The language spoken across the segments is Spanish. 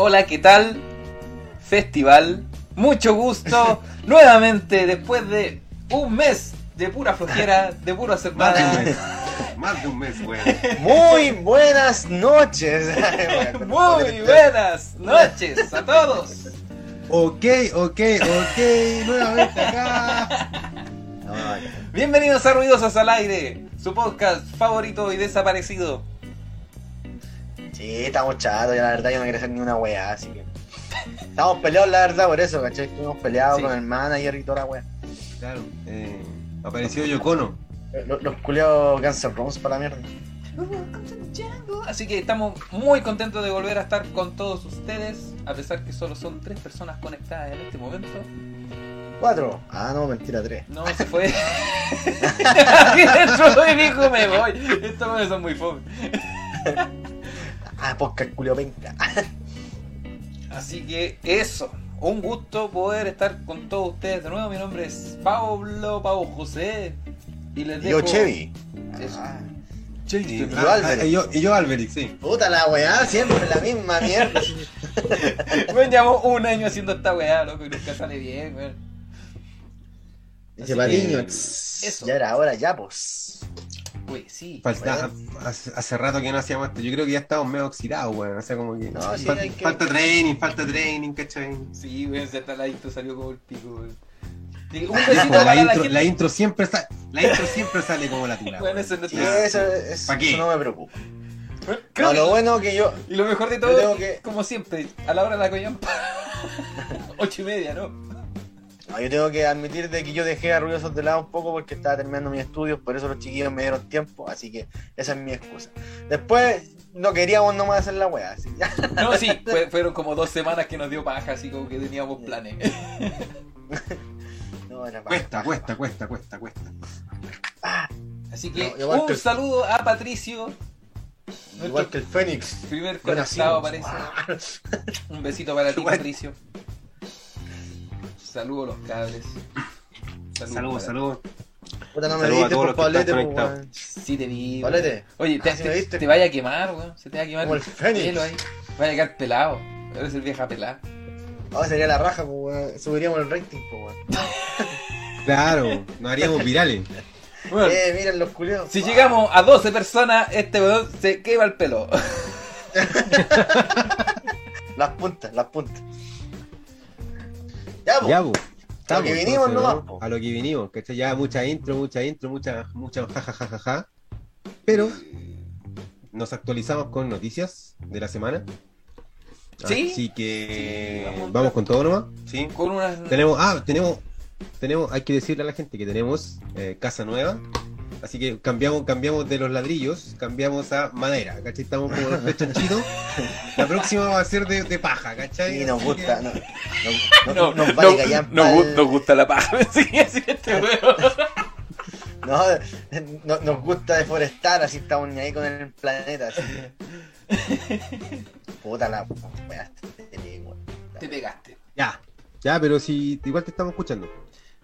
Hola, ¿qué tal? Festival. Mucho gusto. Nuevamente, después de un mes de pura flojera, de puro hacer Más de un nada. mes. Más de un mes, weón. Muy buenas noches. Muy buenas noches a todos. Ok, ok, ok. Nuevamente acá. No, Bienvenidos a Ruidosos al Aire, su podcast favorito y desaparecido. Sí, estamos chatos, ya la verdad yo no quería hacer ni una weá, así que. Estamos peleados la verdad por eso, ¿cachai? Estuvimos peleados Sí. con el manager y toda la weá. Claro. Eh, apareció Yocono. Los, los culiados Cancer Rooms para la mierda. Así que estamos muy contentos de volver a estar con todos ustedes, a pesar que solo son tres personas conectadas en este momento. Cuatro. Ah, no, mentira, tres. No, se fue. Aquí dentro de mi hijo me voy. Estos son muy fome. Ah, podcast culio penca. Así que eso. Un gusto poder estar con todos ustedes de nuevo. Mi nombre es Pablo Pau José. Y les Y yo, dejo. Chevy. Ah, Y, Y yo, ah, Alberic. ah, y yo, y yo Alberic, sí. puta la weá, siempre la misma mierda. Me llevamos un año haciendo esta weá, loco, y nunca sale bien, weón. Eso. ya era hora, ya pues. Uy, sí. Falta, hace, hace rato que no hacíamos esto. Yo creo que ya estamos medio oxidados, weón. O sea, como que. No, sí, falta, que- falta training, falta training, ¿cachai? Sí, weón, se está la intro salió como el pico, weón. Un la, la intro, gente. la intro siempre sale. La intro siempre sale como la tula. Bueno, eso no Sí, te- eso, eso, eso no me preocupa. Creo No, que- lo bueno que yo. Y lo mejor de todo, tengo que- como siempre, a la hora de la coyampa. Ocho y media, ¿no? No, yo tengo que admitir de que yo dejé a Ruidosos de lado un poco porque estaba terminando mis estudios, por eso los chiquillos me dieron tiempo, así que esa es mi excusa. Después no queríamos nomás hacer la wea, así ya. No, sí, fue- fueron como dos semanas que nos dio paja, así como que teníamos planes. No, era Cuesta, cuesta, cuesta, cuesta, cuesta. Así que No, un que- saludo a Patricio, Igual que el Fénix. primer conectado parece. Un besito para ti. Patricio. Saludo a los cables. Saludos, saludos. Puta, no me Saludos a viste todos por los que Pablete, están pues, conectados. weón. Sí te vi. Pablete. Oye, te, Ah, te- te vaya a quemar, weón. Se te va a quemar Como el Fénix. pelo ahí. Vaya a quedar pelado. Eres el vieja pelada. Ahora sería la raja, pues, weón. Subiríamos el rating, pues, weón. Claro, nos haríamos virales. Bueno, Eh, miren los culiados. si llegamos a 12 personas, este weón se quema el pelo. Las puntas, las puntas. Ya. Ya. A lo que vinimos entonces, nomás. A lo que vinimos, ¿cachai? Ya mucha intro, mucha intro, mucha, mucha jajajajaja. Pero nos actualizamos con noticias de la semana. ¿Sí? Así que Sí, vamos. vamos con todo nomás. Sí. Con unas. Tenemos, ah, tenemos, tenemos, hay que decirle a la gente que tenemos eh, casa nueva. Así que cambiamos, cambiamos de los ladrillos, cambiamos a madera, ¿cachai? Estamos como los chanchitos. La próxima va a ser de, de paja, ¿cachai? Sí, nos gusta. No, no, no, nos vale callar nos, pa'l- gu- nos gusta la paja. Sí, así que este weón. No, no- nos gusta deforestar, así estamos ni ahí con el planeta. Así. Puta la. Te pegaste. Ya, ya, pero si igual te estamos escuchando.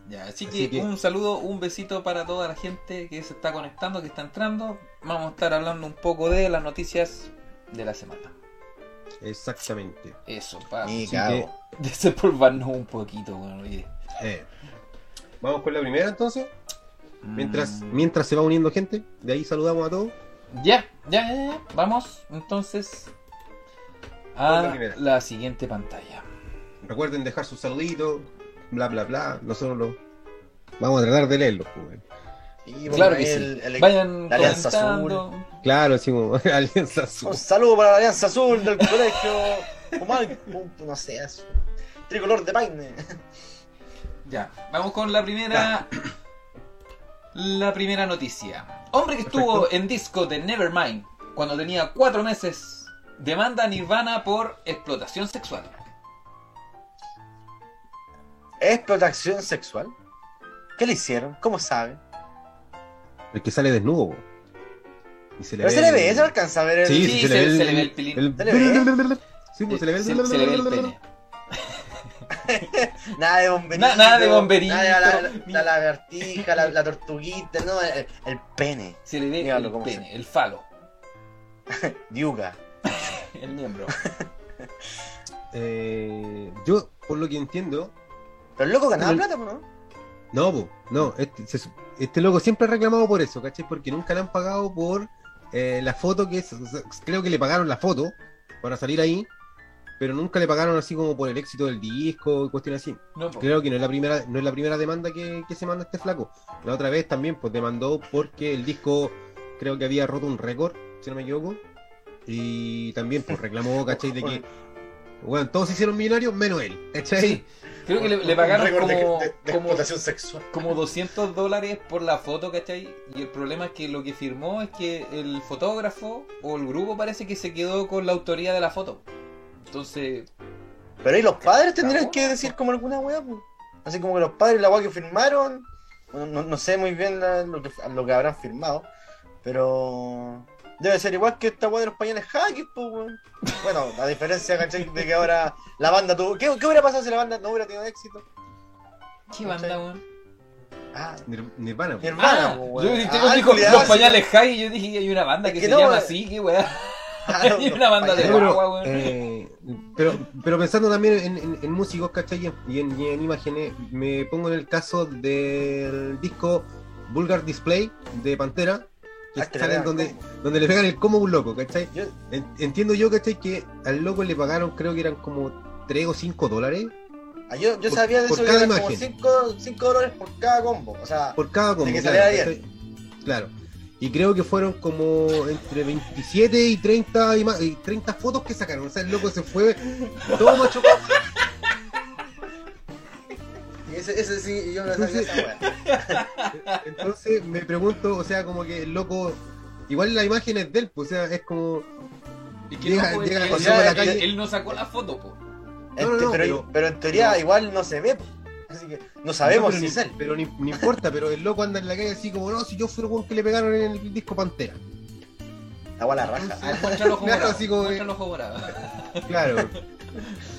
Ya, así, Así que, que- un saludo, un besito para toda la gente que se está conectando, que está entrando. Vamos a estar hablando un poco de las noticias de la semana. Exactamente. Eso, para cago. desempolvarnos un poquito, bueno, oye. Eh, Vamos con la primera entonces. Mientras, Mm, mientras se va uniendo gente, de ahí saludamos a todos. Ya, ya, ya, ya. Vamos entonces la a primera. la siguiente pantalla. Recuerden dejar sus saluditos, bla bla bla. Nosotros lo vamos a tratar de leerlos. pues. Y Claro bueno, que sí. el- el- Vayan la Alianza comentando. Claro, como Alianza Azul. Un saludo para la Alianza Azul del colegio. Humal, no sé, azul. tricolor de paine. Ya, vamos con la primera. La primera noticia. Hombre que estuvo Perfecto. en disco de Nevermind cuando tenía cuatro meses demanda a Nirvana por explotación sexual. ¿Explotación sexual? ¿Qué le hicieron? ¿Cómo sabe? El que sale desnudo. Y se le Pero ve se le el- ve, se alcanza a ver el... Sí, Sí, sí, se, se- le ve el, se le ve el pilín. el- ¿Se le ve? Sí, pues se le ve el, Se, se le ve el pene. Nada de bomberito. Na- nada de bomberito. Nada de la, la- la lagartija, la, la tortuguita, no, el, el pene. Se le ve Dígalo el pene, el falo, Diuga. el miembro. eh, yo, por lo que entiendo, Pero el loco ganaba Pero- plata, ¿no? no, po, no, este, se este loco siempre ha reclamado por eso, ¿cachai? Porque nunca le han pagado por eh, la foto que es, o sea, creo que le pagaron la foto para salir ahí, pero nunca le pagaron así como por el éxito del disco y cuestiones así. No. Creo que no es la primera, no es la primera demanda que, que se manda este flaco. La otra vez también, pues demandó porque el disco creo que había roto un récord, si no me equivoco. Y también pues reclamó, ¿cachai? De que, bueno, todos se hicieron millonarios menos él, ¿cachai? Sí, creo que le, le pagaron como, de, de como, sexual. como 200 dólares por la foto, ¿cachai? Y el problema es que lo que firmó es que el fotógrafo o el grupo parece que se quedó con la autoría de la foto. Entonces, Pero ahí los padres tendrían que decir como alguna weá, pues. Así como que los padres, la weá que firmaron. No, no sé muy bien la- lo, que, lo que habrán firmado. Pero. Debe ser igual que esta weá de los pañales hackers, pues, weón. Bueno, a diferencia, ¿cachai? De que ahora la banda tuvo. ¿Qué, qué hubiera pasado si la banda no hubiera tenido éxito? ¿qué banda, weón? Ah, Nir- Nirvana. Nirvana, Ah, yo weón. tengo Ah, dijo los sí. pañales high y yo dije hay una banda Es que, que se no, llama eh. así, qué weá. Ah, Hay una banda de No, pero, agua, weón. eh, pero, pero pensando también en, en- en músicos, ¿cachai? Y en, y en imágenes, me pongo en el caso del disco Vulgar Display de Pantera, pegan donde, donde le pegan el como a un loco, ¿cachai? Yo- Entiendo yo, ¿cachai? Que al loco le pagaron, creo que eran como 3 o 5 dólares ah, yo, yo Por- sabía de por eso que cada eran como imagen. 5 dólares por cada combo. O sea, por cada combo. que claro, ¿cachai? Claro. Y creo que fueron como entre 27 y 30, ima- y 30 fotos que sacaron. O sea, el loco se fue todo macho. Y ese, ese sí, yo no sabía esa weá. Entonces me pregunto, o sea, como que el loco. Igual la imagen es de él, pues, o sea, es como. Es que llega- no, pues, llega a la calle. él no sacó la foto, po. No, no, Este, no, pero, pero- pero en teoría no. igual no se ve. po. Así que no sabemos No, si pero es ni, él. Pero ni, ni importa, pero el loco anda en la calle así como, no, si yo fui el que le pegaron en el disco Pantera. Weá la raja. Ah, el ojo Claro, morado. así como que- el ojo morado. Claro.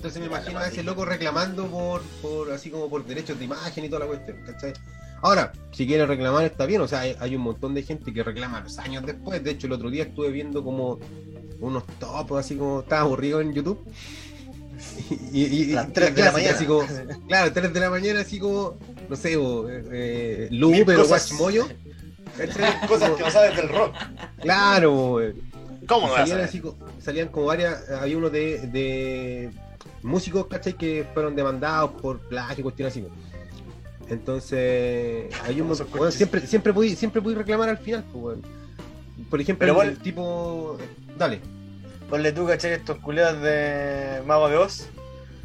Entonces me imagino a ese loco reclamando por, por así como por derechos de imagen y toda la cuestión, ¿cachai? Ahora, si quiere reclamar está bien, o sea, hay, hay un montón de gente que reclama los años después. De hecho, el otro día estuve viendo como unos topos, así como estaba aburrido en YouTube. Y, y- las y 3 de la mañana. Así como, claro, 3 de la mañana, así como, no sé, eh, Lu, pero cosas. Guachmoyo. ¿cachai? Cosas Como- que no sabes del rock. Claro, eh, ¿Cómo no salían, así salían como varias, había uno de, de músicos, ¿cachai? Que fueron demandados por plagio y cuestiones así. Entonces, hay un bueno, siempre, siempre pude, siempre pude reclamar al final, pues, bueno. Por ejemplo, Pero el, vos- el tipo, dale, Ponle tú, ¿cachai? Estos culeados de Mago de Oz.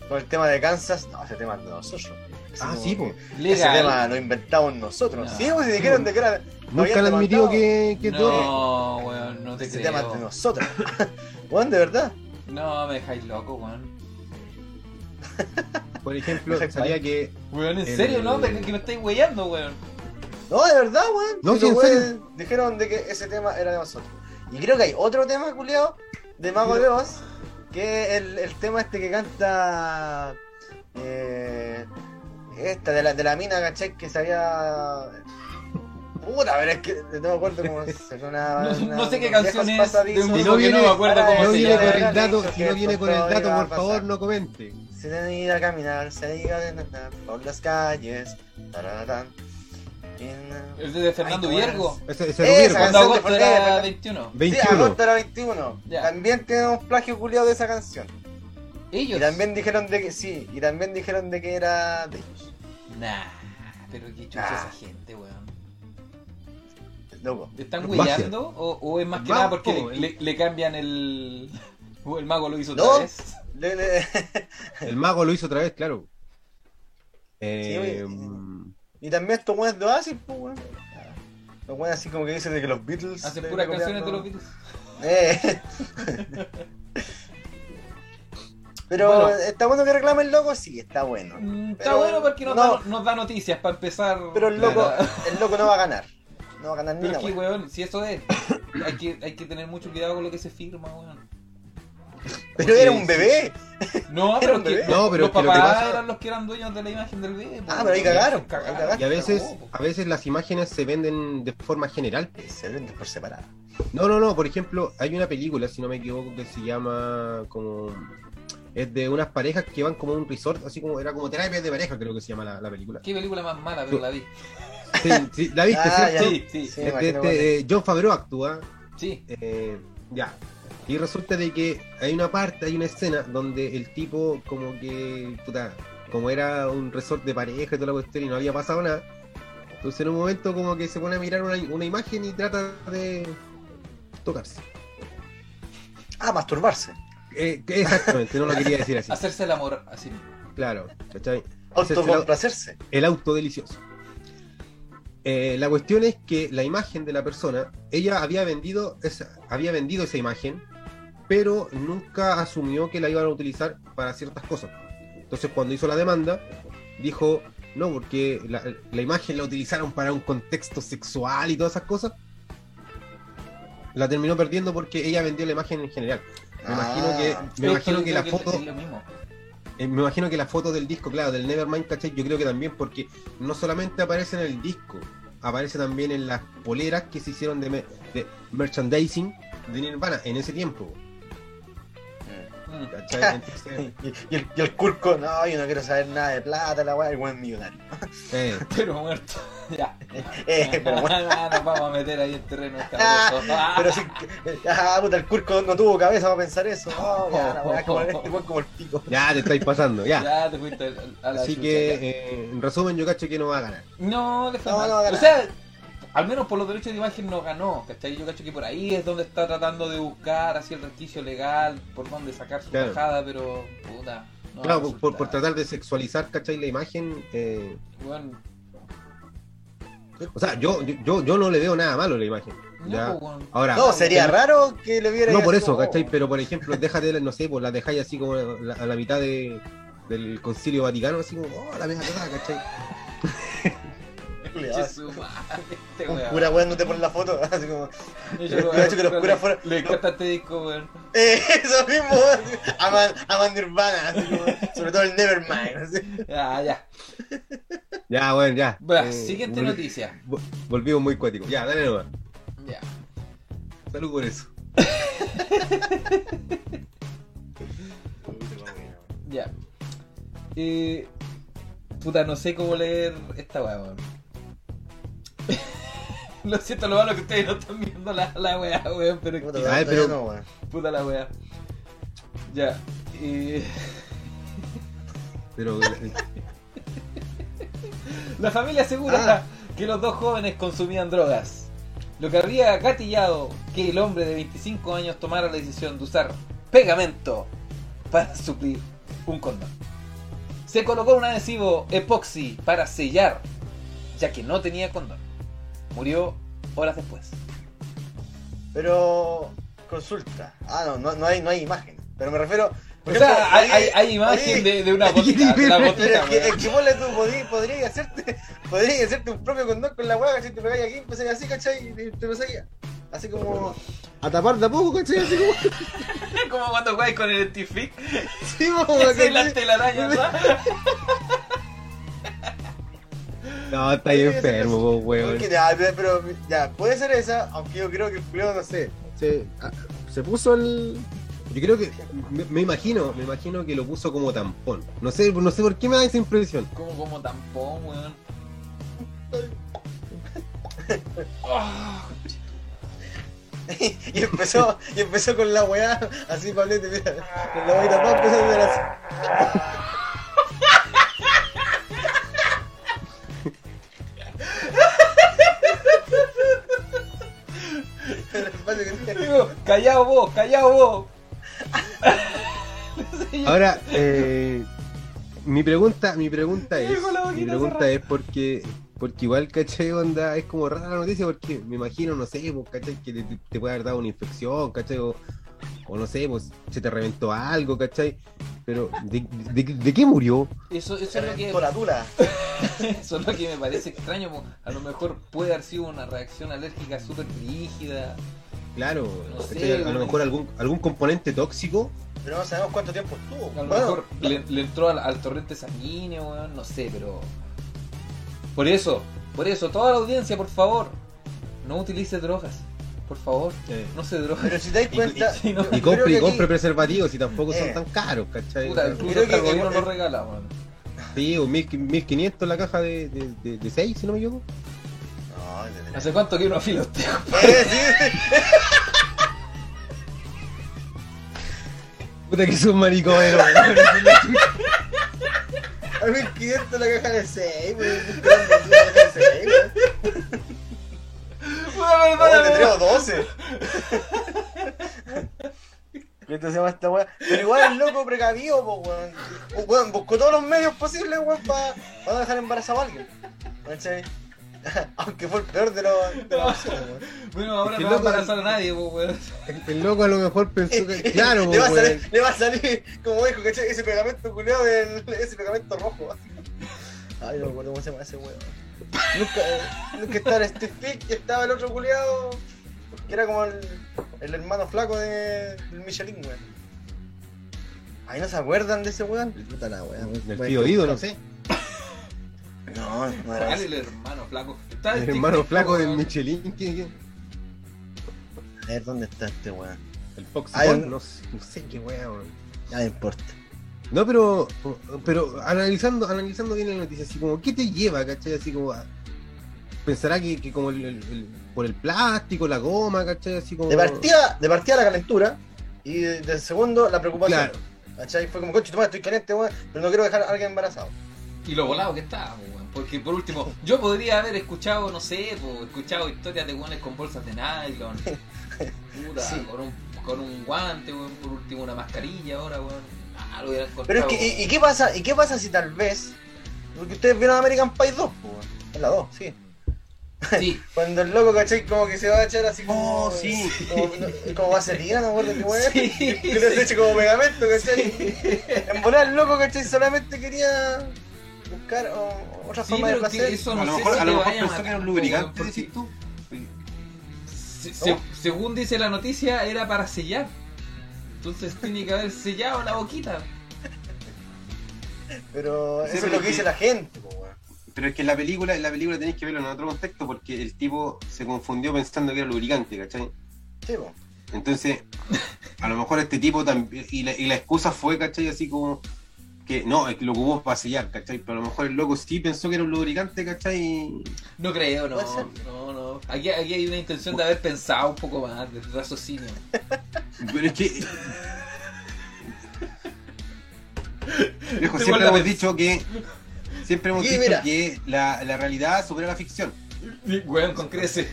Con el tema de Kansas. No, ese tema es de nosotros. Ah, sí, po. Ese tema lo inventamos nosotros. No. Sí, pues si dijeron de que era. nunca han admitido que, que todo. No, weón, no te Ese creo. tema es de nosotros. Weón, de verdad. No, me dejáis loco, weón. Por ejemplo, salía que Weón, en El- serio, ¿no? Que, que me estáis weyando, weón. No, de verdad, weón. No, sí, Dijeron de que ese tema era de nosotros. Y creo que hay otro tema, culiado, de Mago de Oz, que es el, el tema este que canta. Eh, esta, de la, de la mina, ¿cachai? Que se había. Puta, pero es que no me acuerdo cómo se una, No- una- no sé qué canción es de un Si no viene- no me acuerdo ahora cómo no se viene llama. con el dato, si no viene con el dato, a por favor, no comente. Se deben ir a caminar, se iba a andar por las calles. taratán. El de Fernando Ay, Viergo. Ese, ese Esa Rubiergo. Cuando canción de agosto Fernando- era Fernando- 21. 21. Sí, agosto era 21. Ya. También tenemos plagio culiado de esa canción. Ellos. Y también dijeron de que sí, y también dijeron de que era de ellos. Nah, pero qué chucha Ah. esa gente, weón. Loco. ¿Te están huellando? O, o es más que Mago, nada porque po, le, el- le- le cambian el. O el mago lo hizo No. otra vez. Le- le- El mago lo hizo otra vez, claro. Eh, oye, y también estos weones de Oasis, pues weón. Los weones así como que dicen de que los Beatles. Hacen puras canciones de los. Beatles. Eh. Pero Bueno. está bueno que reclame el loco, sí, está bueno. Mm, Está Pero bueno porque nos, no. da, nos da noticias para empezar. Pero el loco, el loco no va a ganar. No va a ganar ni Pero una es que, wea. weón, si eso es. Hay que, hay que tener mucho cuidado con lo que se firma, weón. Pero era un bebé. No, Era pero que bebé. No, pero los es que lo que papás pasa- eran los que eran dueños de la imagen del bebé. Ah, pero ahí weón. cagaron, cagaron. ahí cagaron. y a veces, Cagó, a veces las imágenes se venden de forma general. Se venden por separado. No, no, no. Por ejemplo, hay una película, si no me equivoco, que se llama como es de unas parejas que van como a un resort, así como era como terapia de pareja, creo que se llama la, la película. Qué película más mala, pero la vi. Sí, sí, ¿La viste, Ah, cierto? Sí, sí, Sí, Este- este, eh, John Favreau actúa. sí. eh, ya. Y resulta de que hay una parte, hay una escena donde el tipo como que, puta, como era un resort de pareja y toda la cuestión y no había pasado nada, entonces en un momento como que se pone a mirar una, una imagen y trata de tocarse. Ah, masturbarse. Eh, exactamente, no lo quería decir así. Hacerse el amor así. Claro, ¿cachai? Autocomplacerse. el auto delicioso. Eh, la cuestión es que la imagen de la persona, ella había vendido esa, había vendido esa imagen, pero nunca asumió que la iban a utilizar para ciertas cosas. Entonces cuando hizo la demanda, dijo, no, porque la, la imagen la utilizaron para un contexto sexual y todas esas cosas. La terminó perdiendo porque ella vendió la imagen en general. Me imagino Ah. que, me imagino que la foto. Eh, me imagino que la foto del disco, claro, del Nevermind, ¿cachai? Yo creo que también porque no solamente aparece en el disco, aparece también en las poleras que se hicieron de, me- de merchandising de Nirvana en ese tiempo, Y, y el, y el Curco, no, yo no quiero saber nada de plata, la weá, el buen millonario. eh, Pero muerto. ya. Eh, pero bueno. Ah, Nos vamos a meter ahí en terreno escabroso. Ah. Pero sí, que- ah, puta, el Curco no tuvo cabeza para pensar eso. No, ya, la weá, como este como el pico. ya te estáis pasando, ya. Ya te fuiste al- a la Así chucha, que, eh, en resumen, yo cacho que no va a ganar. No, No, no va a ganar. O sea, al menos por los derechos de imagen no ganó, ¿cachai? Yo cacho que por ahí es donde está tratando de buscar así el resquicio legal, por donde sacar su Claro. tajada, pero puta. No claro, por, por- tratar de sexualizar, ¿cachai? La imagen. eh, Bueno, o sea, yo, yo, yo, yo no le veo nada malo a la imagen. no, ya. pues, bueno. Ahora, No, sería el- raro que le viera No por eso, como, ¿cachai? Pero por ejemplo, déjate, no sé, pues la dejáis así como la- a la mitad de, del concilio vaticano, así como, oh, la cagada, ¿cachai? Che, su madre, este Un weón. cura weón no te pone la foto, así como. Yo Yo hecho que los curas fueran- Le encanta este disco, weón. Eh, eso mismo, así, aman, aman Nirvana, así como, sobre todo el Nevermind. Así. Ya, ya. Ya, bueno, ya. Bueno, Eh, siguiente vol- noticia. vol- Volvimos muy cuáticos. Ya, dale nomás. Ya. Salud por eso. Ya. Eh, puta, no sé cómo leer esta weá, weón. Lo siento, lo malo que ustedes no están viendo la, la weá, weón, pero Puta, que- Ay, pero- no, weón. puta la weá. Ya. eh, Pero la familia asegura Ah. que los dos jóvenes consumían drogas. Lo que habría gatillado que el hombre de 25 años tomara la decisión de usar pegamento para suplir un condón. Se colocó un adhesivo epoxi para sellar, ya que no tenía condón. Murió horas después. Pero, consulta. Ah, no, no, no hay, no hay imagen. Pero me refiero. O sea, hay, hay, hay imagen de, de una gotita, de es que, es que tú, podrías podría hacerte, podría hacerte un propio condón con la hueá, si te pegáis aquí, empezáis así, ¿cachai? Y te empezáis así como a tapar de a poco, ¿cachai? Así como, Como cuando juegas con el Entific, sí, como hace la telaraña, ¿verdad? No, está ahí enfermo, weón. Porque ya, pero, ya, puede ser esa, aunque yo creo que el no sé, se, ah, se puso el... Yo creo que, me, me imagino, me imagino que lo puso como tampón. No sé, no sé por qué me da esa impresión. Como, como tampón, weón. Ah, y empezó, y empezó con la weá, así Pablete, mira, con la weá tapada empezó a hacer así. Callado vos, callado vos. Ahora, eh, mi pregunta, mi pregunta es, mi pregunta es porque, porque igual, ¿cachai? Onda, es como rara la noticia porque me imagino, no sé, pues, ¿cachai? Que te, te puede haber dado una infección, ¿cachai? O, o no sé, pues se te reventó algo, ¿cachai? Pero, ¿de, de, de qué murió? Eso, eso, es lo que, la eso es lo que me parece extraño. po. A lo mejor puede haber sido una reacción alérgica súper rígida. Claro, No sé, ¿cachai? a, lo mejor algún, algún componente tóxico. Pero no sabemos cuánto tiempo estuvo. A lo Bueno, mejor le, le entró al, al torrente sanguíneo, weón. No sé, pero. Por eso, por eso, toda la audiencia, por favor, no utilice drogas. Por favor. Eh, No se drogue. Pero si te das cuenta. y- y no- yo- Y compre, y compre aquí- preservativos y tampoco son Eh. tan caros, ¿cachai? Puta, incluso creo el que- gobierno que- lo regala, weón. Sí, o mil- 1500 la caja de, de, de, de 6, si no me equivoco. No. ¿Hace cuánto que uno afila usted? Eh, sí. Puta que son maricones, A 1500 la caja de 6, weón. Buscando la caja de 6, weón. Te traigo 12. ¿Qué te se llama esta weá? Pero igual el loco precavido, po, weón. Weón, buscó todos los medios posibles, weón, para no dejar embarazado a alguien. ¿Cachai? Aunque fue el peor de los de las opciones, weón. Bueno, ahora Es que no va a embarazar a nadie, pues, weón. El loco a lo mejor pensó que. Claro, le, va salir, le va a salir, como dijo, ¿cachai? Ese pegamento culeado ese pegamento rojo. Ay, no me acuerdo cómo se llama ese weón. Nunca, eh, nunca estaba el Steve Pick y estaba el otro culeado. Que era como el, el hermano flaco de, del Michelin, weón. Ay, ¿no se acuerdan de ese weón? Puta la weón. El Weón, tío Dido, no sé. No, no era ¿Cuál ese. el hermano flaco? Está El hermano flaco del. Michelin. ¿quién- quién? A ver, ¿dónde está este weón? El Fox Ay, un- no, sé- no sé qué weón. Ya no importa. No, pero, pero analizando, analizando bien la noticia, así como, ¿qué te lleva, cachai? Así como, a- pensará que, que como el, el- el- por el plástico, la goma, cachai? Así como... De partida, de partida la calentura y de, de segundo la preocupación. Claro. ¿Cachai? Fue como, coche, toma, estoy caliente, weón, pero no quiero dejar a alguien embarazado. Y lo volado que estaba, pues, weón. Porque por último, yo podría haber escuchado, no sé, pues, escuchado historias de weones con bolsas de nylon. Puta, Sí. con, un, con un guante, weón. Por último, una mascarilla ahora, weón. Ah, lo hubiera Pero es que, ¿y, y qué pasa? ¿Y qué pasa si tal vez? Porque ustedes vieron American Pie 2, pues, la 2, sí. Sí, Cuando el loco, ¿cachai? Como que se va a echar así como. Oh, sí. Como, no- como vaselina, no acuerdo qué weón. Sí, Que le sí. eche como pegamento, ¿cachai? En volar el loco, ¿cachai? Solamente quería buscar oh, otra sí, forma de que placer. eso a lo mejor, si a lo mejor pensó que era un lubricante, decís tú. Se- se- según dice la noticia, era para sellar. Entonces tiene que haber sellado la boquita. Pero Sí, eso es lo que que- dice la gente, pues, weón. Pero es que en la película, en la película tenéis que verlo en otro contexto porque el tipo se confundió pensando que era lubricante, ¿cachai? Sí, pues. Entonces, a lo mejor este tipo también, y la, y la excusa fue, ¿cachai? Así como que no, es que lo ocupó para sellar, ¿cachai? Pero a lo mejor el loco sí pensó que era un lubricante, ¿cachai? No creo, no. Ser. No, Aquí, aquí hay una intención de haber pensado un poco más, de raciocinio. Pero es que. Viejo, siempre hemos dicho que. Siempre hemos dicho mira. que la, la realidad supera la ficción. Weón, con crece.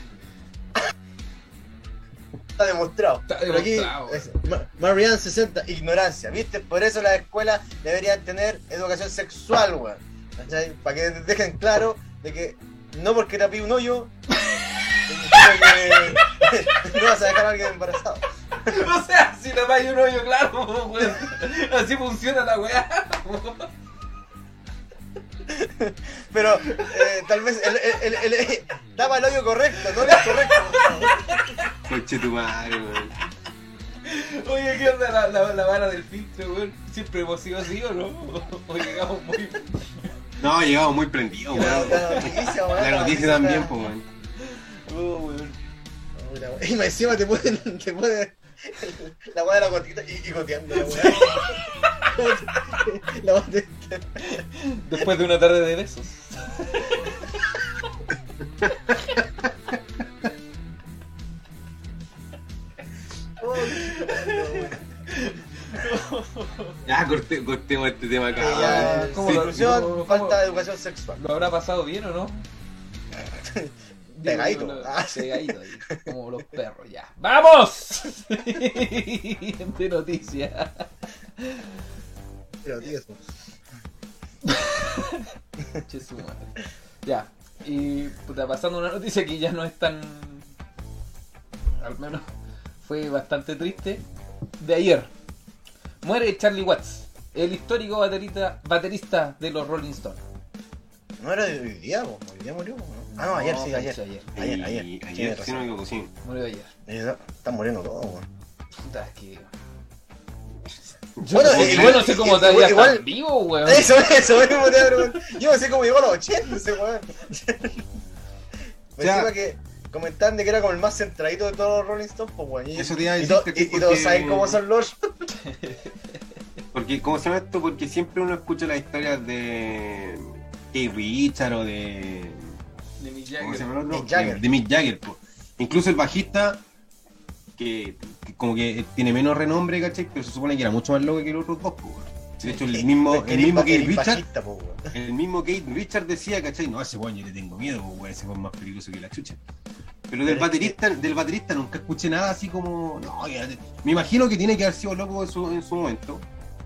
Está demostrado. Está aquí, demostrado. es- Marianne 60, ignorancia, ¿viste? Por eso las escuelas deberían tener educación sexual, weón. Para que dejen claro de que no porque te un hoyo, no vas a dejar a alguien embarazado. O sea, si le vaya un hoyo claro, weón. Así funciona la weá. Pero eh, tal vez el, el, el, el- tapa el hoyo correcto, no el incorrecto. Coche tu madre, weón. Oye, ¿qué onda la, la, la vara del filtro, weón? ¿Siempre hemos sido así o no? O llegamos muy. No, llegamos muy prendidos, La, weón. la noticia, weón. La noticia también, pues, weón. Oh, weón. Y más encima te ponen, te ponen la weá de la gotita y, y goteando la weá. La weá de- Después de una tarde de besos. Oh. Ya, corte, cortemos este tema acá. Que ya. ¿cómo Sí, lo- conclusión, cómo- falta de educación sexual. ¿Lo habrá pasado bien o no? Pegadito. Digo, Ah. Pegadito ahí, como los perros, ya. ¡Vamos! Siguiente noticia. Pero, tío, eso. Che, su madre. Ya. Y puta, pasando una noticia que ya no es tan. Al menos fue bastante triste. De ayer. Muere Charlie Watts, el histórico baterista, baterista de los Rolling Stones. No era de hoy día, hoy día murió, ¿no? Ah, no, ayer, sí, ayer. ayer. Ayer, ayer. Ayer, razón. si no me equivoco, sí. Murió ayer. Eh, Están muriendo todos, weón. Puta, es que. Bueno, Yo, eh, yo no sé cómo igual- todavía igual- está vivo, weón. Eso, eso mismo te. Yo no sé cómo llegó a los 80 ese weón. Me encima que comentaban de que era como el más centradito de todos los Rolling Stones, pues weón. Y, Eso te iba a y todos saben cómo son los. Porque, ¿cómo se llama esto? Porque siempre uno escucha las historias de Keith Richard o de. De Mick ¿Cómo Jagger. se llama el otro? Mick Jagger. De, de Mick Jagger. po. Incluso el bajista, que, que como que tiene menos renombre, ¿cachai? Pero se supone que era mucho más loco que los otros dos. po. De hecho, el mismo, el mismo Keith Richard, el mismo Keith Richard decía, ¿cachai? No, a ese weón yo le tengo miedo, po, weón, ese weón es más peligroso que la chucha. Pero del Pero baterista, del baterista nunca escuché nada así como. No, ya- me imagino que tiene que haber sido loco en su, en su momento.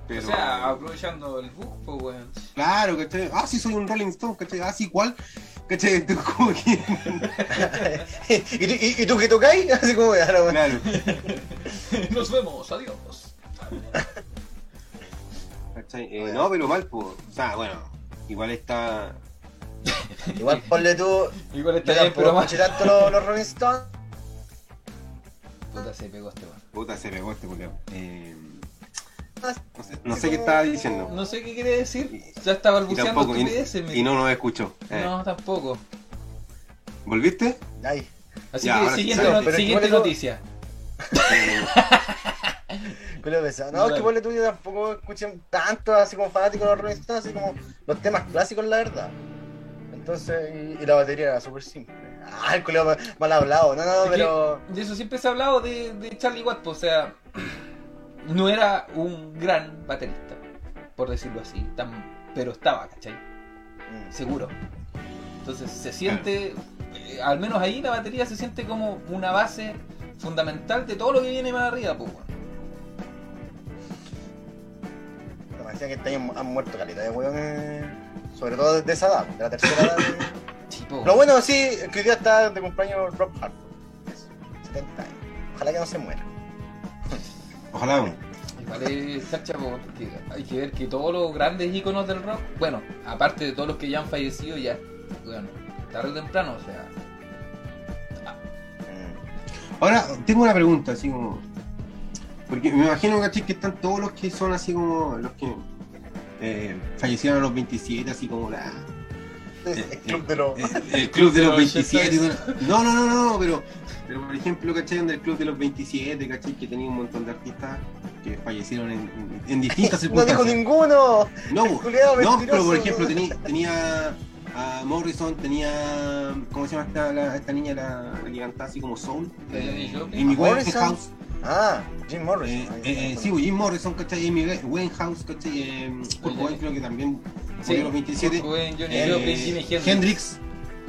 Pero... O sea, aprovechando el bug, pues weón. Claro, ¿cachai? Ah, sí, soy un Rolling Stone, ¿cachai? Ah, sí, ¿cuál? ¿Cachai? Entonces, como que. ¿Y, tú- y, y tú que tocáis? Así como, ya, no, weón. Claro. Nos vemos, adiós. ¿cachai? Eh, no, pero mal, pues. O sea, bueno, igual está. Igual ponle tú. Igual está bien, pero más. tanto los, los Rolling Stones. Puta, se pegó este weón. Puta, se pegó este culiao. Eh, no sé, no sé qué estaba diciendo. No sé qué quiere decir. Ya está balbuceando tampoco, y- mi- Y no nos escuchó. Eh, No, tampoco. ¿Volviste? Ay, Así Ya, que siguiente, no- siguiente eso- noticia. No, que ponle tú yo tampoco escuché tanto así como fanático de los Rolling Stones, así como los temas clásicos, la verdad. Entonces, y, y la batería era súper simple. Ah, el culo mal, hablado. No, no, pero. De eso siempre se ha hablado de, de Charlie Watt, pues, o sea, no era un gran baterista, por decirlo así, tan, pero estaba, ¿cachai? Mm. Seguro. Entonces se siente, eh, al menos ahí la batería se siente como una base fundamental de todo lo que viene más arriba, pues. decían que este año han muerto calidad de weones. Sobre todo de esa edad, de la tercera edad. Sí, po. Lo bueno sí que hoy día está de cumpleaños Rob Halford. Eso, 70 años. Ojalá que no se muera. Ojalá. Igual es cacha, po, porque hay que ver que todos los grandes íconos del rock, bueno, aparte de todos los que ya han fallecido, ya, bueno, tarde o temprano, o sea, Mm. Ahora, tengo una pregunta, así como. Porque me imagino, ¿cachai? Que están todos los que son así como. Los que eh, fallecieron a los 27, así como la. El club de los. eh, el club de los Los 27. y Shit todo- No, no, no, no, pero. Pero por ejemplo, ¿cachai? Donde el club de los 27, ¿cachai? Que tenía un montón de artistas que fallecieron en, en- en distintas No dijo circunstancias. ninguno. No, no, pero por ejemplo tenía, tenía a Morrison, tenía. ¿Cómo se llama esta, la- esta niña la, la que cantaba así como Soul? Amy Morrison. Winehouse. Ah, Jim Morrison. Eh, eh, eh, sí, Jim Morrison, ¿cachai? Amy Winehouse, ¿cachai? Eh, Kurt Cobain creo que también Sí, los 27. Kurt Cobain, Johnny Eh, Joplin, Jimi Hendrix. Hendrix,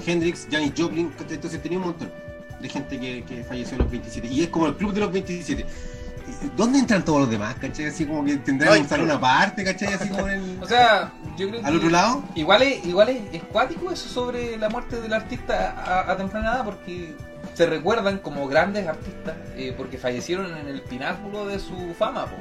Hendrix, Janis Joplin, ¿cachai? entonces tenía un montón de gente que, que falleció a los 27. Y es como el club de los 27. ¿Dónde entran todos los demás, cachai? Así como que tendrán Ay, un salón pero- aparte, cachai? Así como en el... O sea, yo creo que... ¿Al otro lado? Igual es, igual es, es cuático eso sobre la muerte del artista a, a temprana edad porque se recuerdan como grandes artistas eh, porque fallecieron en el pináculo de su fama, po.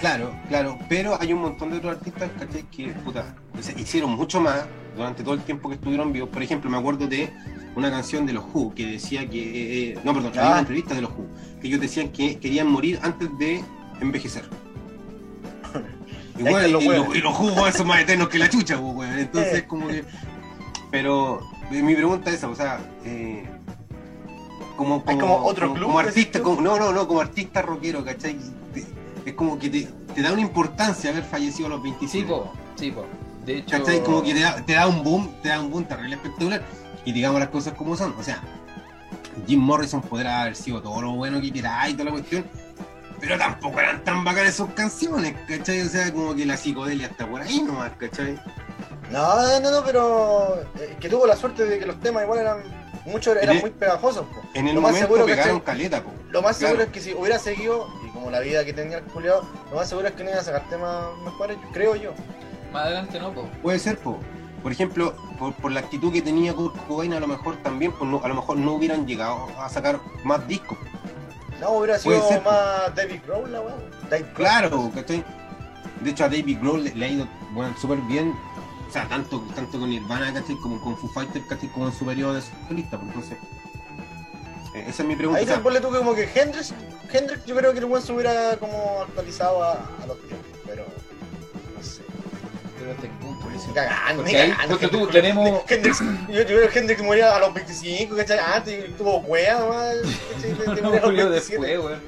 Claro, claro, pero hay un montón de otros artistas ¿cachai? que puta, hicieron mucho más durante todo el tiempo que estuvieron vivos. Por ejemplo, me acuerdo de una canción de los Who que decía que. eh, no, perdón, había Ah. una entrevista de los Who que ellos decían que querían morir antes de envejecer. Los y los, y los Who son más eternos que la chucha, pues, weón. Entonces, como que. Pero eh, mi pregunta es esa, o sea. Eh, como, Hay como otro como, club, como artista, como, no, no, no, como artista rockero, ¿cachai? Te- es como que te, te da una importancia haber fallecido a los 25. Sí, po, sí, po. De hecho, ¿Cachai? Como que te da, te da un boom, te da un boom terrible espectacular. Y digamos las cosas como son. O sea, Jim Morrison podrá haber sido todo lo bueno que quiera y toda la cuestión. Pero tampoco eran tan bacanas sus canciones, ¿cachai? O sea, como que la psicodelia está por ahí nomás, ¿cachai? No, no, no, pero. eh, que tuvo la suerte de que los temas igual eran. Muchos eran el- muy pegajosos, po. En el Lo más momento seguro, pegaron ¿cachai? caleta, po. Lo más Claro. seguro es que si hubiera seguido, y como la vida que tenía el culiao, lo más seguro es que no iba a sacar temas mejores, creo yo. más adelante no, po. Puede ser, po. Por ejemplo, por, por la actitud que tenía Kurt Cobain, a lo mejor también, pues no- a lo mejor no hubieran llegado a sacar más discos. No, hubiera sido ser, po. más David Grohl, la weón. Claro, ¿cachai? De hecho, a David Grohl le, le ha ido bueno, súper bien. O sea, tanto, tanto con Nirvana, ¿cachai? Como con Foo Fighters, ¿cachai? Como en su periodo de solista. pues, Entonces, eh, esa es mi pregunta. Ahí sea, ponle tú como que Hendrix, Hendrix yo creo que el weón se hubiera como actualizado a, a los tiempos, pero hasta qué punto. Ni cagando, cagando. porque tú, tenemos. Hendrix, yo, Hendrix moría a los 25, ¿cachai? Antes y tuvo cueva nomás, ¿cachai? De- de No morir a los murió 27. después, weón.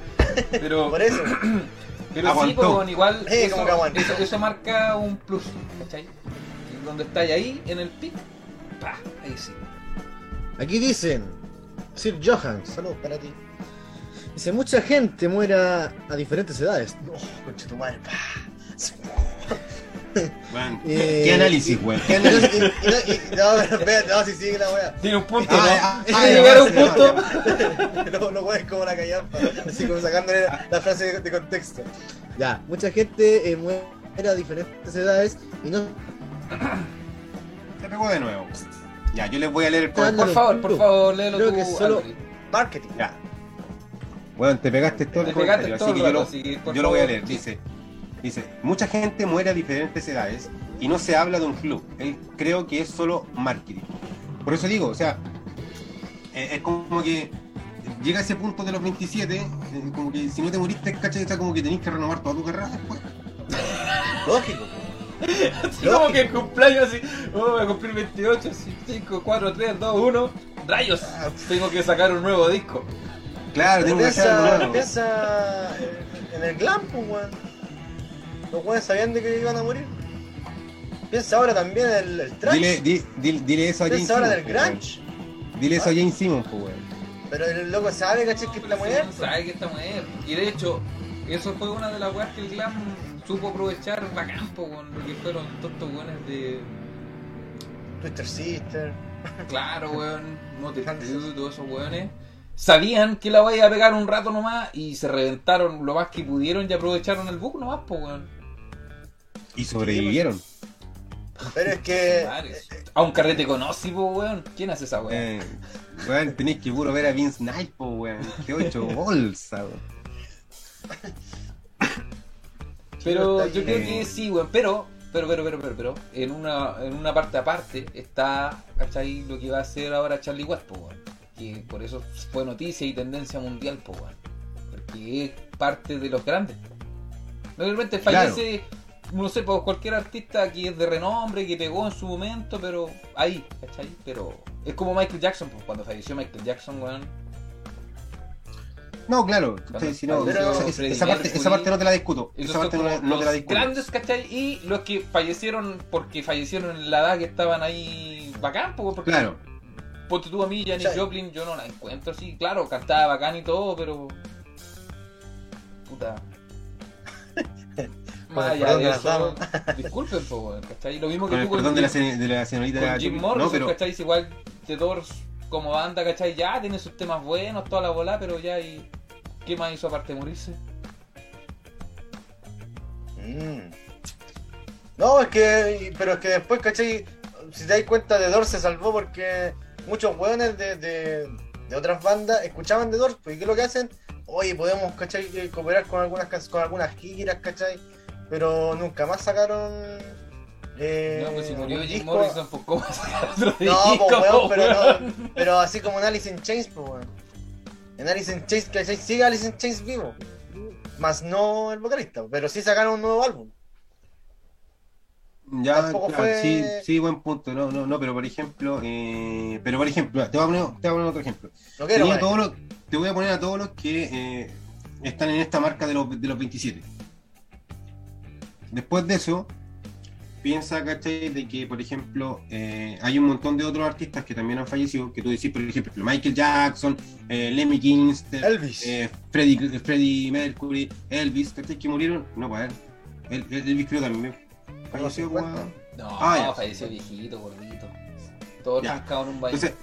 Pero, Por eso. pero sí, Aguantó. pues, weón, igual. Sí, eso, como que eso, eso marca un plus, ¿cachai? Y donde estáis ahí, en el pic, pa, ahí sí. Aquí dicen, Sir Johan, saludos para ti. Dice, mucha gente muera a diferentes edades. No, concha tu madre, pa. Weón, Eh, ¿Qué análisis, weón? ¿Qué Y no, análisis? y- y no, y- no, pero espérate, no, si sigue la wea. Tiene un punto, Ah, ¿no? ah, Tiene ah, que ya, llegar a un punto. No, no weas como la callampa. Así como sacándole la, la frase de, de contexto. Ya, mucha gente eh, muere a diferentes edades y no... Se pegó de nuevo. Ya, yo les voy a leer el comentario. Por favor, por favor, léelo Creo tú, que solo-. Marketing. Ya. Bueno, te pegaste todo Te el pegaste comentario, todo así que yo, lo, yo lo voy a leer. sí. Dice, mucha gente muere a diferentes edades y no se habla de un club. Él creo que es solo marketing. Por eso digo, o sea, eh, es como que llega a ese punto de los 27, eh, como que si no te moriste, ¿cachai? Sea, como que tenés que renovar toda tu carrera después. Lógico. Así como que el cumpleaños así, oh, voy a cumplir 28, así, 5, 4, 3, 2, 1, rayos, Ah, tengo que sacar un nuevo disco. Claro, tengo que algo piensa, nuevo. piensa en el glam, pues, weón. Los weones sabían de que iban a morir. Piensa ahora también en el, el trash. Dile, di- di- dile eso a James piensa ahora del grunge. Dile eso a James Simmons, pues, weón. Pero el loco sabe, ¿cachai? Que está muerto. Sabe que está muerto. Y de hecho, eso fue una de las weas que el glam supo aprovechar bacán, po, weón, porque fueron todos estos weones de. Twister Sister. Claro, weón, Motel Crew, todos esos weones. Sabían que la iba a pegar un rato nomás y se reventaron lo más que pudieron y aprovecharon el bug nomás, po, weón. Y sobrevivieron. Pero es que. Varios. A un carrete con Ozzy, po, weón. ¿Quién hace esa weá? Eh, weón, tenéis que puro ver a Vince Knight, po, weón. Que ocho bolsa, weón. Pero yo creo que sí, weón. Pero, pero, pero, pero, pero, pero, en una, en una parte aparte está, ¿cachai? Lo que va a hacer ahora Charlie po, weón. Que por eso fue noticia y tendencia mundial, po, weón. Porque es parte de los grandes. De repente fallece, no sé, pues cualquier artista que es de renombre, que pegó en su momento, pero ahí, ¿cachai? Pero es como Michael Jackson, pues cuando falleció Michael Jackson, weón. No, claro. Sí, no, esa, esa- Freddie esa parte, esa parte no te la discuto. Esa parte no, te la discuto. grandes, ¿cachai? Y los que fallecieron porque fallecieron en la edad que estaban ahí bacán, po, porque Claro. ponte tú a mí, Janis Sí. Joplin, yo no la encuentro así, claro, cantaba bacán y todo, pero. Puta. Más allá de de eso, disculpen, weón, ¿cachai? Lo mismo que Con el tú con, de la, se- de la señorita con Jim. Morrison, No, pero ¿cachai? Es Igual de Doors como banda, ¿cachai? Ya tiene sus temas buenos, toda la bola, pero ya y. ¿Qué más hizo aparte de morirse? Mm. No, es que. Pero es que después, ¿cachai? Si te das cuenta, The Doors se salvó porque muchos hueones de, de, de otras bandas escuchaban The Doors, pues, ¿y qué es lo que hacen? Oye, podemos, ¿cachai? Eh, Cooperar con algunas, con algunas giras, ¿cachai? Pero nunca más sacaron. Eh, no, pues si murió Jim disco- Morrison, pues ¿cómo sacar otro No, disco, pues, weón, pero, no, pero así como en Alice in Chains, pues, weón. En Alice in Chains, ¿cachai? Sigue Alice in Chains vivo. Más no el vocalista, pero sí sacaron un nuevo álbum. ya, claro, fue- sí, sí, buen punto. No, no, no, pero por ejemplo, eh, pero por ejemplo, te voy a poner, te voy a poner otro ejemplo. No quiero Tenía poner. todos los- te voy a poner a todos los que eh, están en esta marca de los, de los 27. Después de eso, piensa, ¿cachai? De que, por ejemplo, eh, hay un montón de otros artistas que también han fallecido, que tú decís, por ejemplo, Michael Jackson, eh, Lemmy Kingston, Elvis. eh, Freddie, Freddie Mercury, Elvis, ¿cachai? Que murieron, no, pues, El- el- Elvis creo también falleció como... 50. No, Ah, ya. falleció viejito, gordito. Todo Ya. trancado en un baño. Entonces,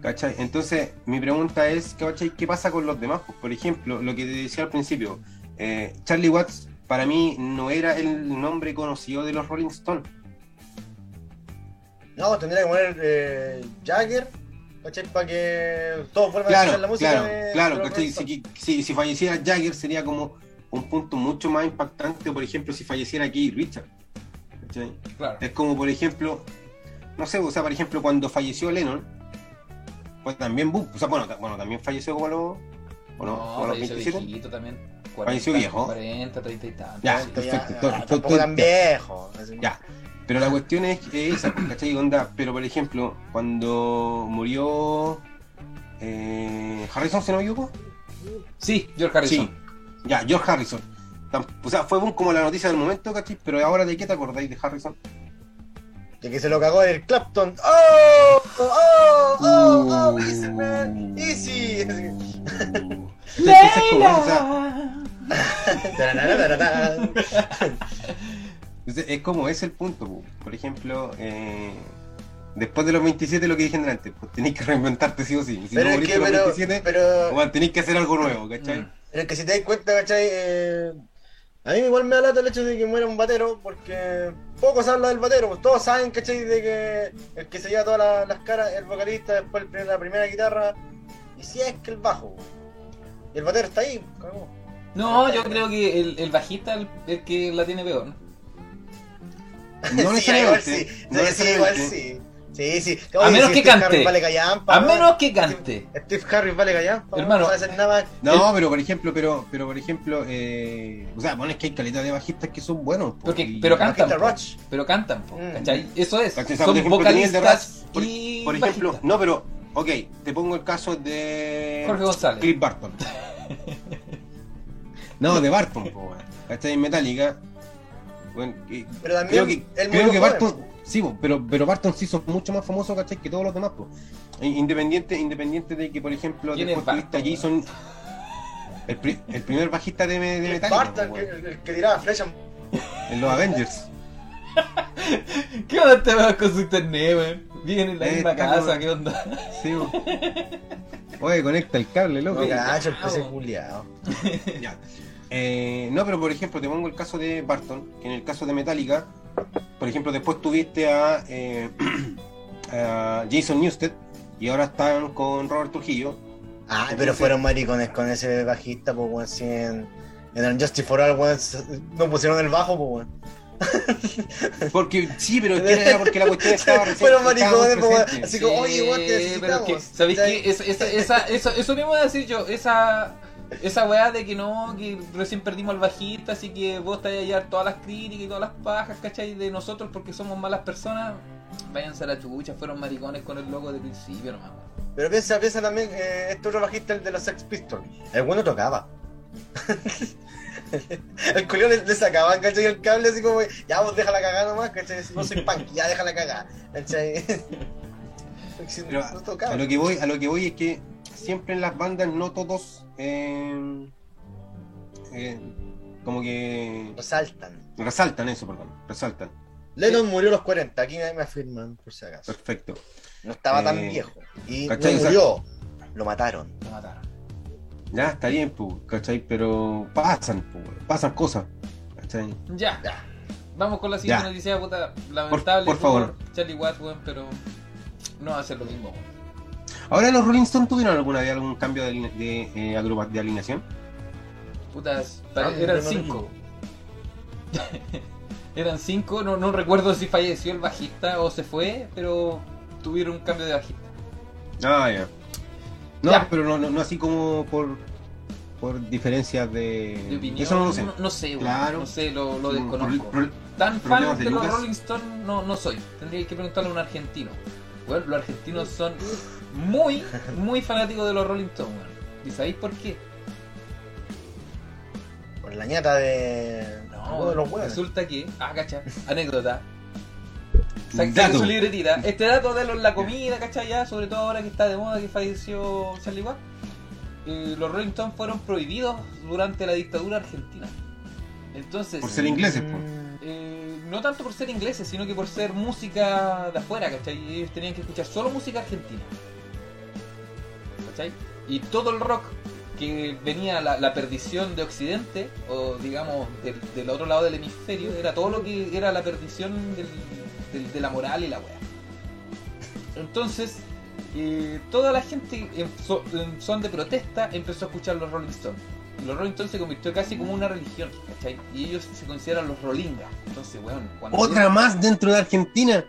¿cachai? Entonces, mi pregunta es, ¿cachai? ¿Qué pasa con los demás? Pues, por ejemplo, lo que te decía al principio, eh, Charlie Watts para mí no era el nombre conocido de los Rolling Stones. No, tendría que poner eh, Jagger, ¿cachai? Para que todos vuelvan a Claro, escuchar la música. claro, de- claro. Si, si, si falleciera Jagger sería como un punto mucho más impactante, por ejemplo, si falleciera Keith Richard. ¿cachai? Claro. Es como, por ejemplo, no sé, o sea, por ejemplo, cuando falleció Lennon, pues también, o sea, bueno, bueno también falleció como a los, no, a los falleció 27. viejito también. 40, Falleció viejo. 40, 30 y tantos. Ya, perfecto. Ya, tan viejo. Ya. Pero la cuestión es que esa, ¿cachai? Onda, pero por ejemplo, cuando murió eh, Harrison, ¿se no equivoco? Sí, George Harrison. Sí. Ya, George Harrison. O sea, fue como la noticia del momento, ¿cachai? Pero ahora, ¿de qué te acordáis de Harrison? De que se lo cagó el Clapton. ¡Oh! ¡Oh! ¡Oh! ¡Oh! ¡Easy, man! ¡Easy! Entonces, como o sea, es como es el punto, po. por ejemplo, eh, después de los 27, lo que dije antes, pues tenéis que reinventarte sí o sí. Si Pero no es que, los pero, 27, pero, bueno, tenéis que hacer algo nuevo, ¿cachai? Mm. pero es que si te das cuenta, ¿cachai? Eh, a mí igual me da lata el hecho de que muera un batero, porque poco se habla del batero, pues todos saben, ¿cachai? De que el que se lleva todas las, las caras, el vocalista, después el la primera guitarra, y si es que el bajo. Y el batero está ahí, cagó. No, yo creo que el, el bajista el, el que la tiene peor. ¿no? No sí, igual necesariamente. sí, no sí, sí, igual sí. Sí, sí. A menos que Steve cante. Vale callampa, A menos que cante. Steve, Steve Harris vale callampa, Hermano. No sabe hacer nada más. No, pero por ejemplo, pero, pero por ejemplo, eh, o sea, bueno, es que hay calidad de bajistas que son buenos. po, Porque, y- pero cantan. Po. Pero cantan, po, Mm. ¿cachai? Eso es. Son ejemplo, vocalistas por, y por ejemplo, bajistas. no, pero, ok, te pongo el caso de Jorge González. Cliff Barton. no, de Barton, po, weón. ¿cachai? En Metallica. Bueno, que- Pero también creo que, creo que Barton, sí, po, pero, pero Barton sí son mucho más famoso, ¿cachai? Que todos los demás, po. Independiente, independiente de que, por ejemplo, ¿Quién después es tuviste a Jason, el, pri- el primer bajista de, Metallica, Barton, po, el, weón, que- el que tiraba flechas. en los Avengers. ¿Qué onda te vas con su internet, weón? Viven en la Eh, misma casa, como- ¿qué onda? Sí, po. Oye, conecta el cable, loco. No, cacho, el PC culiao. Ya. Eh, no, pero por ejemplo, te pongo el caso de Barton, que en el caso de Metallica, por ejemplo, después tuviste a, eh, a Jason Newsted y ahora están con Robert Trujillo. Ah, pero fueron maricones con ese bajista, pues, weón. Si en, en el Justice for All, weón, se- no pusieron el bajo, pues, weón. Porque sí, pero era porque la cuestión estaba recién. Fueron maricones, pues. Así como, oye, weón, te pero necesitamos. que, ¿sabéis qué? Esa, esa, esa, eso, eso mismo iba a decir yo, esa, esa weá de que no, que recién perdimos al bajista, así que vos te vas a llevar todas las críticas y todas las pajas, ¿cachai? De nosotros porque somos malas personas. Váyanse a la chucha, fueron maricones con el logo de principio nomás. Pero piensa, piensa también, eh, este otro bajista, el de los Sex Pistols. El bueno tocaba. el culiao le, le sacaban, ¿cachai? El cable así como, ya vos déjala cagar nomás, ¿cachai? No soy punk, ya déjala cagar, ¿cachai? Pero no tocaba. a lo que voy, a lo que voy es que siempre en las bandas no todos eh, eh, como que Lo saltan. resaltan eso, perdón, resaltan. Lennon murió a los 40, aquí nadie me afirman, por si acaso. Perfecto. No estaba tan Eh, viejo. Y ¿cachai? no O sea- murió, lo mataron. Lo mataron. Ya, está bien, pues, ¿cachai? Pero pasan, pues, pasan cosas, ¿cachai? Ya. Ya. Vamos con la siguiente Ya. noticia, puta. Lamentable por favor. Charlie Watt, weón, pero no va a ser lo mismo, weón. Ahora, ¿los Rolling Stones tuvieron alguna vez algún cambio de, eh, agrupa- de alineación? Putas, Ah, eran no cinco. eran cinco, no, no recuerdo si falleció el bajista o se fue, pero tuvieron un cambio de bajista. Ah, ya. No, Ya. pero no, no, no así como por, por diferencias de... De opinión, Eso no lo sé. no, no sé, Claro. no sé, lo, desconozco. Tan fan de, de los. Rolling Stones no, no soy. Tendría que preguntarle a un argentino. Bueno, los argentinos son muy, muy fanáticos de los Rolling Stones, weón. ¿Y sabéis por qué? Por la ñata de. No, de los huevos. resulta que, ah, cacha, anécdota. Sa- Dato. Saque su libretita. Este dato de los, la comida, cacha, ya, sobre todo ahora que está de moda que falleció Charlie Watt. eh, los Rolling Stones fueron prohibidos durante la dictadura argentina. Entonces, Por ser ingleses, pues. eh, no tanto por ser ingleses, sino que por ser música de afuera, ¿cachai? Ellos tenían que escuchar solo música argentina. ¿Cachai? Y todo el rock que venía la, la perdición de Occidente, o digamos del, del otro lado del hemisferio, era todo lo que era la perdición del- del- de la moral y la wea. Entonces, eh, toda la gente en, so- en son de protesta empezó a escuchar los Rolling Stones. Los Rolling Stones se convirtió casi como una religión, ¿cachai? Y ellos se consideran los Rolingas. Entonces, weón, cuando... Otra más dentro de Argentina.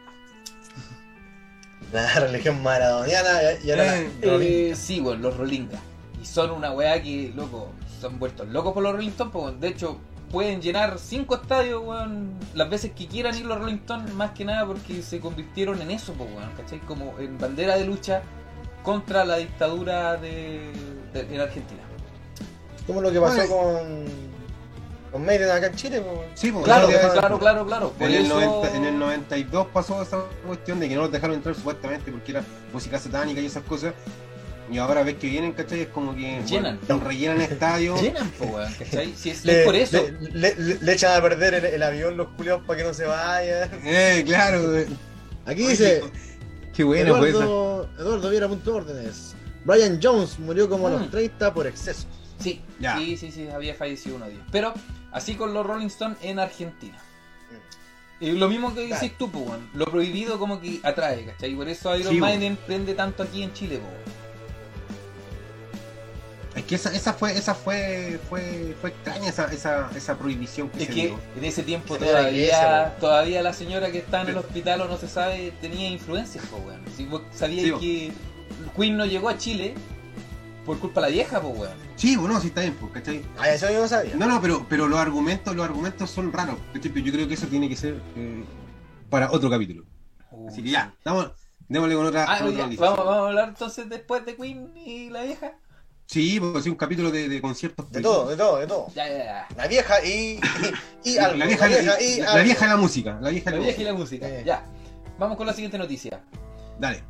La religión maradoniana y ahora Eh, la. Eh, sí, weón, los Rolingas. Y son una weá que, loco, se han vuelto locos por los Rolling Stones, pues, de hecho pueden llenar cinco estadios, weón, las veces que quieran ir los Rolling Stones, más que nada porque se convirtieron en eso, pues, weón, ¿cachai? Como en bandera de lucha contra la dictadura de, de- en Argentina. Como lo que pasó Bueno. con, acá en Chile. pues. Sí, porque Claro, claro, claro, claro. En el, eso... 90 en el 92 pasó esa cuestión de que no los dejaron entrar supuestamente porque era música satánica y esas cosas. Y ahora ves que vienen, ¿cachai? Es como que Llenan. bueno, rellenan estadios. Llenan, pues, weón, ¿cachai? Si es, Le, es por eso. Le, le- le echan a perder el, el avión los culiados para que no se vayan. Eh, claro. Aquí dice Qué bueno fue esa. Eduardo, Eduardo Viera punto órdenes. Brian Jones murió como a los Mm. 30 por exceso. Sí, Ya. sí, sí, sí, había fallecido uno de ellos. Pero así con los Rolling Stones en Argentina. Y lo mismo que decís tú, pues. Lo prohibido como que atrae, ¿cachai? Y por eso Iron Sí, Maiden prende tanto aquí en Chile, pues. Es que esa, esa fue, esa fue, fue, fue extraña esa, esa, esa prohibición que Es se que dio. en ese tiempo Se veía la iglesia, todavía, todavía la señora que está en el hospital o no se sabe tenía influencias, pues. Si vos sabías Sí, que Queen no llegó a Chile por culpa de la vieja, pues, weón. Sí, bueno, sí está bien, pues, ¿cachai? Ah, eso yo no sabía. No, no, pero, pero los argumentos, los argumentos son raros. ¿cachai? Pero Yo creo que eso tiene que ser eh, para otro capítulo. Así que ya, vamos, démosle con otra, Uh, Ah, con otra ya, noticia. vamos, vamos a hablar entonces después de Queen y la vieja. Sí, pues sí, un capítulo de, de conciertos. De todo, de todo, de todo. Ya, ya, ya. La vieja y. y, y La, algo. vieja, la vieja y. la algo. vieja y la música. La vieja La la vieja y música. la música. Eh. Ya. Vamos con la siguiente noticia. Dale.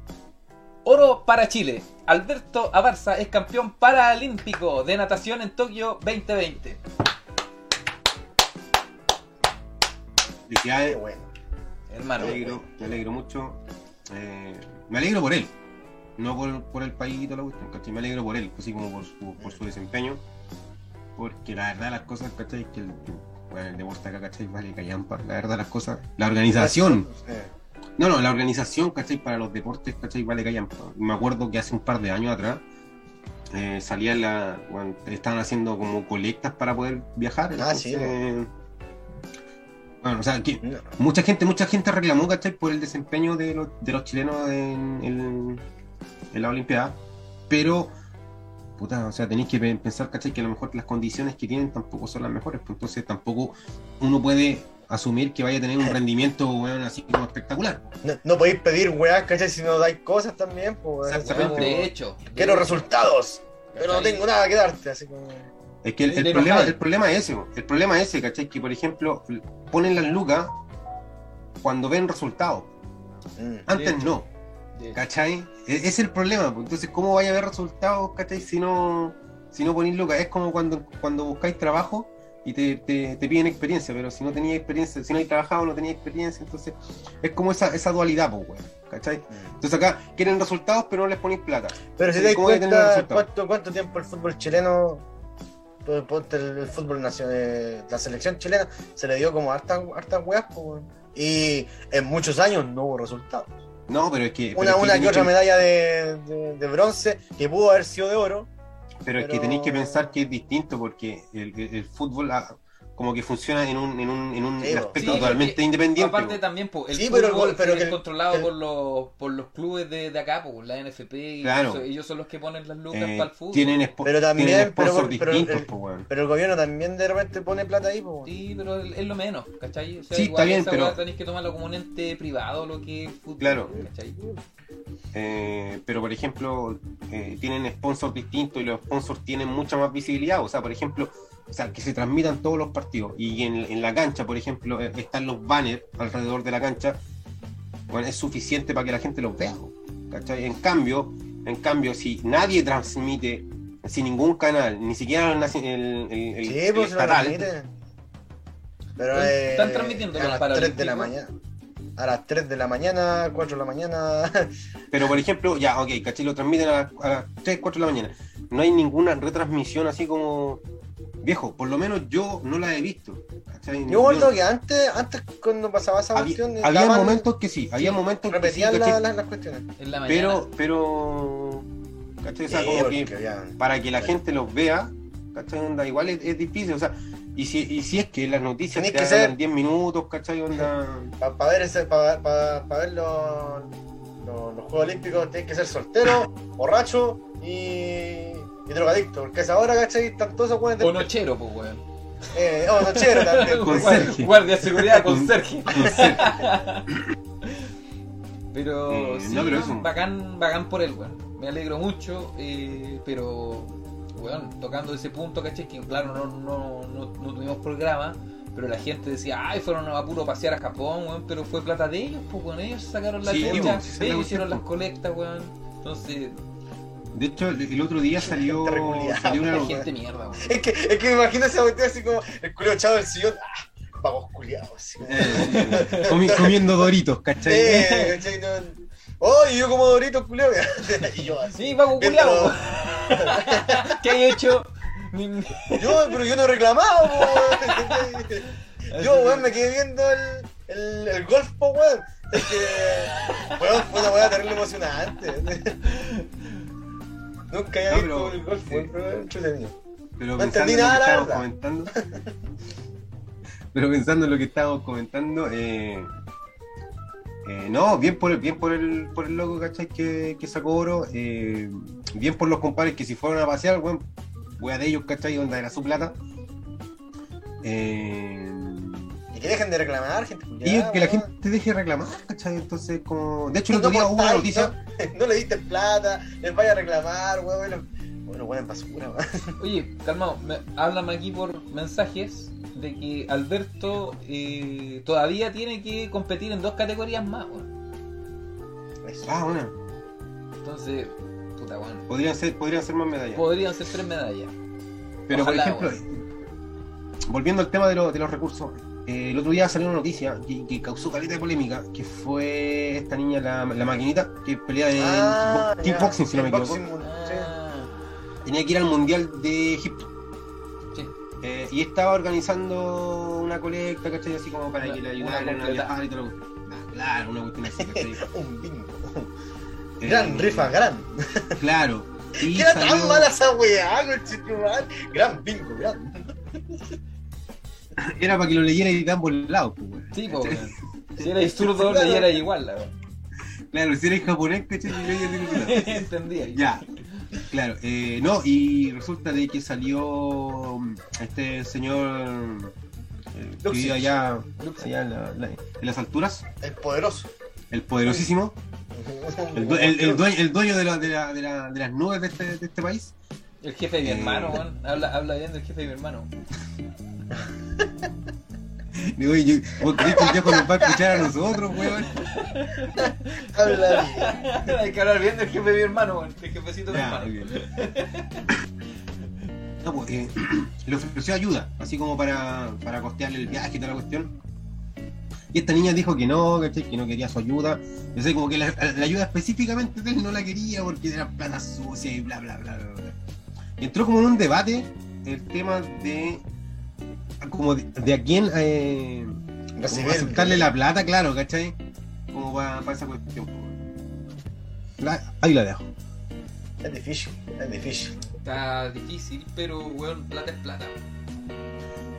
Oro para Chile. Alberto Abarza es campeón paralímpico de natación en Tokio 2020. Qué Felicidades. bueno. Hermano. Me alegro, me alegro mucho. Eh, me alegro por él. No por, por el país y toda la cuestión, ¿cachai? Me alegro por él, así como por su, por su desempeño. Porque la verdad las cosas, ¿cachai? Que el, bueno, el deporte acá, ¿cachai? Vale callampa. La verdad las cosas. La organización. No, no, la organización, ¿cachai? Para los deportes, ¿cachai? Vale callampa. Me acuerdo que hace un par de años atrás eh, salía la. bueno, estaban haciendo como colectas para poder viajar. Ah, sí, Bueno, o sea, que no. mucha gente, mucha gente reclamó, ¿cachai? Por el desempeño de los, de los chilenos en, en- en la Olimpiada. Pero, puta, o sea, tenéis que pe- pensar, ¿cachai? Que a lo mejor las condiciones que tienen tampoco son las mejores. Pues entonces tampoco uno puede asumir que vaya a tener un rendimiento, weón, así como espectacular. No, no podéis pedir weá, ¿cachai? Si no dais cosas también, pues. weón. Exactamente. De hecho. Quiero de- resultados, pero no tengo nada que darte, así como. Es que el, problema, el problema es ese, el problema es ese, ¿cachai? Que por ejemplo, ponen las lucas cuando ven resultados. Mm. Antes hecho. no. ¿Cachai? E- Ese es el problema. pues. Entonces, ¿cómo vaya a haber resultados, ¿cachai? Si no, si no ponéis lucas. Es como cuando, cuando buscáis trabajo y te, te, te piden experiencia, pero si no tenías experiencia, si no hay trabajado, no tenías experiencia. Entonces, es como esa, esa dualidad, pues, weón. ¿Cachai? Mm. Entonces, acá quieren resultados, pero no les ponéis plata. Pero si te das ¿cómo voy a tener cuenta cuánto, cuánto tiempo el fútbol chileno, pues, el, fútbol nacional, la selección chilena, se le dio como hartas hartas weas, pues, weón. y en muchos años no hubo resultados. No, pero es que. pero Una, es que una que otra medalla de, de- de bronce que pudo haber sido de oro. Pero es que Pero- tenéis que pensar que es distinto porque el, el- el fútbol ah, como que funciona en un, en un, en un Sí, bo. aspecto Sí, totalmente porque independiente. Aparte también, po, el Sí, pero el fútbol gol- pero es que controlado el- por los por los clubes de, de acá, por la NFP, y Claro. eso- ellos son los que ponen las lucas Eh, para el fútbol. tienen, Pero también- tienen pero- sponsors pero- distintos, el- weón. Pero el gobierno también de repente pone plata ahí, pues. Sí, pero es es lo menos, ¿cachai? O sea, Sí, igual está bien, esa pero- tenéis que tomarlo como un ente privado, lo que es fútbol, Claro. ¿cachai? Eh, pero por ejemplo, eh, tienen sponsors distintos y los sponsors tienen mucha más visibilidad. O sea, por ejemplo, o sea, que se transmitan todos los partidos. Y en, en la cancha, por ejemplo, eh, están los banners alrededor de la cancha. Bueno, es suficiente para que la gente los vea. ¿cachai? En cambio, en cambio, si nadie transmite, sin ningún canal, ni siquiera el, el- el- el- Sí, el pues estatal. Pero Están- eh, están transmitiendo a las 3 de la mañana. A las 3 de la mañana, 4 de la mañana. Pero por ejemplo, ya, ok, ¿cachai? Lo transmiten a, las- a las 3, 4 de la mañana. No hay ninguna retransmisión así como. Viejo, por lo menos yo no la he visto. ¿cachai? Yo recuerdo que antes, antes cuando pasaba esa había, cuestión, había daban- momentos que sí, había Sí, momentos que sí, repetían la- ¿cachai? la- las cuestiones. En la mañana. pero, pero, ¿cachai? O sea, Sí, como que habían- para que la gente los vea, ¿cachai? Onda, igual es, es difícil, o sea, y si, y si es que las noticias Tenés te que ser- 10 minutos, ¿cachai? Onda, Para ver, ese, para, ver los, los, los Juegos Olímpicos tienes que ser soltero, borracho y, y drogadicto, porque a esa hora, ¿cachai? Están todos esos buenos O nochero, pues, weón. Eh, oh, nochero también. Conserje. Guardia de seguridad con Con- Sergio. Pero Eh, sí, no, pero eso- bacán, bacán por él, weón. Me alegro mucho, eh, pero, weón, tocando ese punto, ¿cachai? Que claro, no, no, no, no tuvimos programa, pero la gente decía, ay, fueron a puro pasear a Japón, weón, pero fue plata de ellos, pues, weón, ellos sacaron la Sí, chucha, weón, sí, esa es la ellos hicieron las pues. colectas, weón. Entonces, De hecho, el el otro día salió, salió una gente mierda, weón. Es que, es que me imagino esa así como el culeo echado del sillón. ¡Ah! Vagos culiados. así. eh, comi- comiendo doritos, ¿cachai? Eh, ¿cachai? No- Oh, y yo como Doritos, culeo. y yo así. Sí, Viendo- culiao. ¿Qué hay hecho? Yo, pero yo no he reclamado, po, weón. Yo, weón, me quedé viendo el, el, el golf, po, weón. Es que, weón, fue una weá terrible emocionante. Nunca había No, visto pero- el golf, weón, pero entretenido. Pero No pensando entendí nada, la verdad. comentando. pero pensando en lo que estábamos comentando, eh, eh, no, bien por el, bien por el, por el loco, ¿cachai? Que, que sacó oro, eh, bien por los compadres que si fueron a pasear, weón, wea de ellos, ¿cachai? Onda era su plata. Eh, Y que dejen de reclamar, gente y culiada, que la gente deje de reclamar, ¿cachai? Entonces, como. De hecho, el No otro día hubo una noticia. No, no le diste plata, les vaya a reclamar, weón. Bueno, bueno, weón, en basura. Oye, calmado, me, háblame aquí por mensajes de que Alberto eh, todavía tiene que competir en dos categorías más, weón. Ah, bueno, Entonces, puta, weón. podrían ser, podrían ser más medallas. Podrían ser tres medallas. Pero Ojalá, por ejemplo, volviendo al tema de, lo- de los recursos, eh, el otro día salió una noticia que, que causó caleta de polémica, que fue esta niña, la, la maquinita, que pelea en Ah, kickboxing, si no me equivoco. Sí. Tenía que ir al Mundial de Egipto. sí. eh, y estaba organizando una colecta, ¿cachai? Así como para Una- que le ayudaran a viajar y todo lo Ah, Claro, una cuestión así, ¿cachai? Un bingo. Eh, Gran rifa, gran. Claro. Y ¿Qué era salió- tan mala esa weá, conchetumal? Gran bingo, gran. Era para que lo leyera y de ambos lados, pues, weón. Sí, weón. Si erais zurdo, leyera igual, la weón. Claro, si eres japonés, ¿cachai? Entendía. Ya, claro, eh, no, y resulta de que salió mm, este señor eh, que vive allá, allá en, la- la- en las alturas, El poderoso. el poderosísimo, el, due- el- el dueño, el dueño de, la- de la- de la- de las nubes de este, de este país. El jefe de mi Eh. hermano, weón. Habla, habla bien del jefe de mi hermano. Digo, yo- ¿vos crees que el viejo nos va a escuchar a nosotros, weón? Habla bien. Hay que hablar bien del jefe de mi hermano, weón. El jefecito de mi hermano. ok. No, pues, eh, le ofreció ayuda, así como para, para costearle el viaje y toda la cuestión. Y esta niña dijo que no, que no quería su ayuda. Yo sé, como que la, la ayuda específicamente de él no la quería porque era plata sucia y bla, bla, bla, bla, entró como en un debate el tema de como de, de a quién eh, como aceptarle la plata, claro, ¿cachai? Como para, para esa cuestión. La- ahí la dejo. Es difícil, es difícil. Está difícil, pero, weón, plata es plata.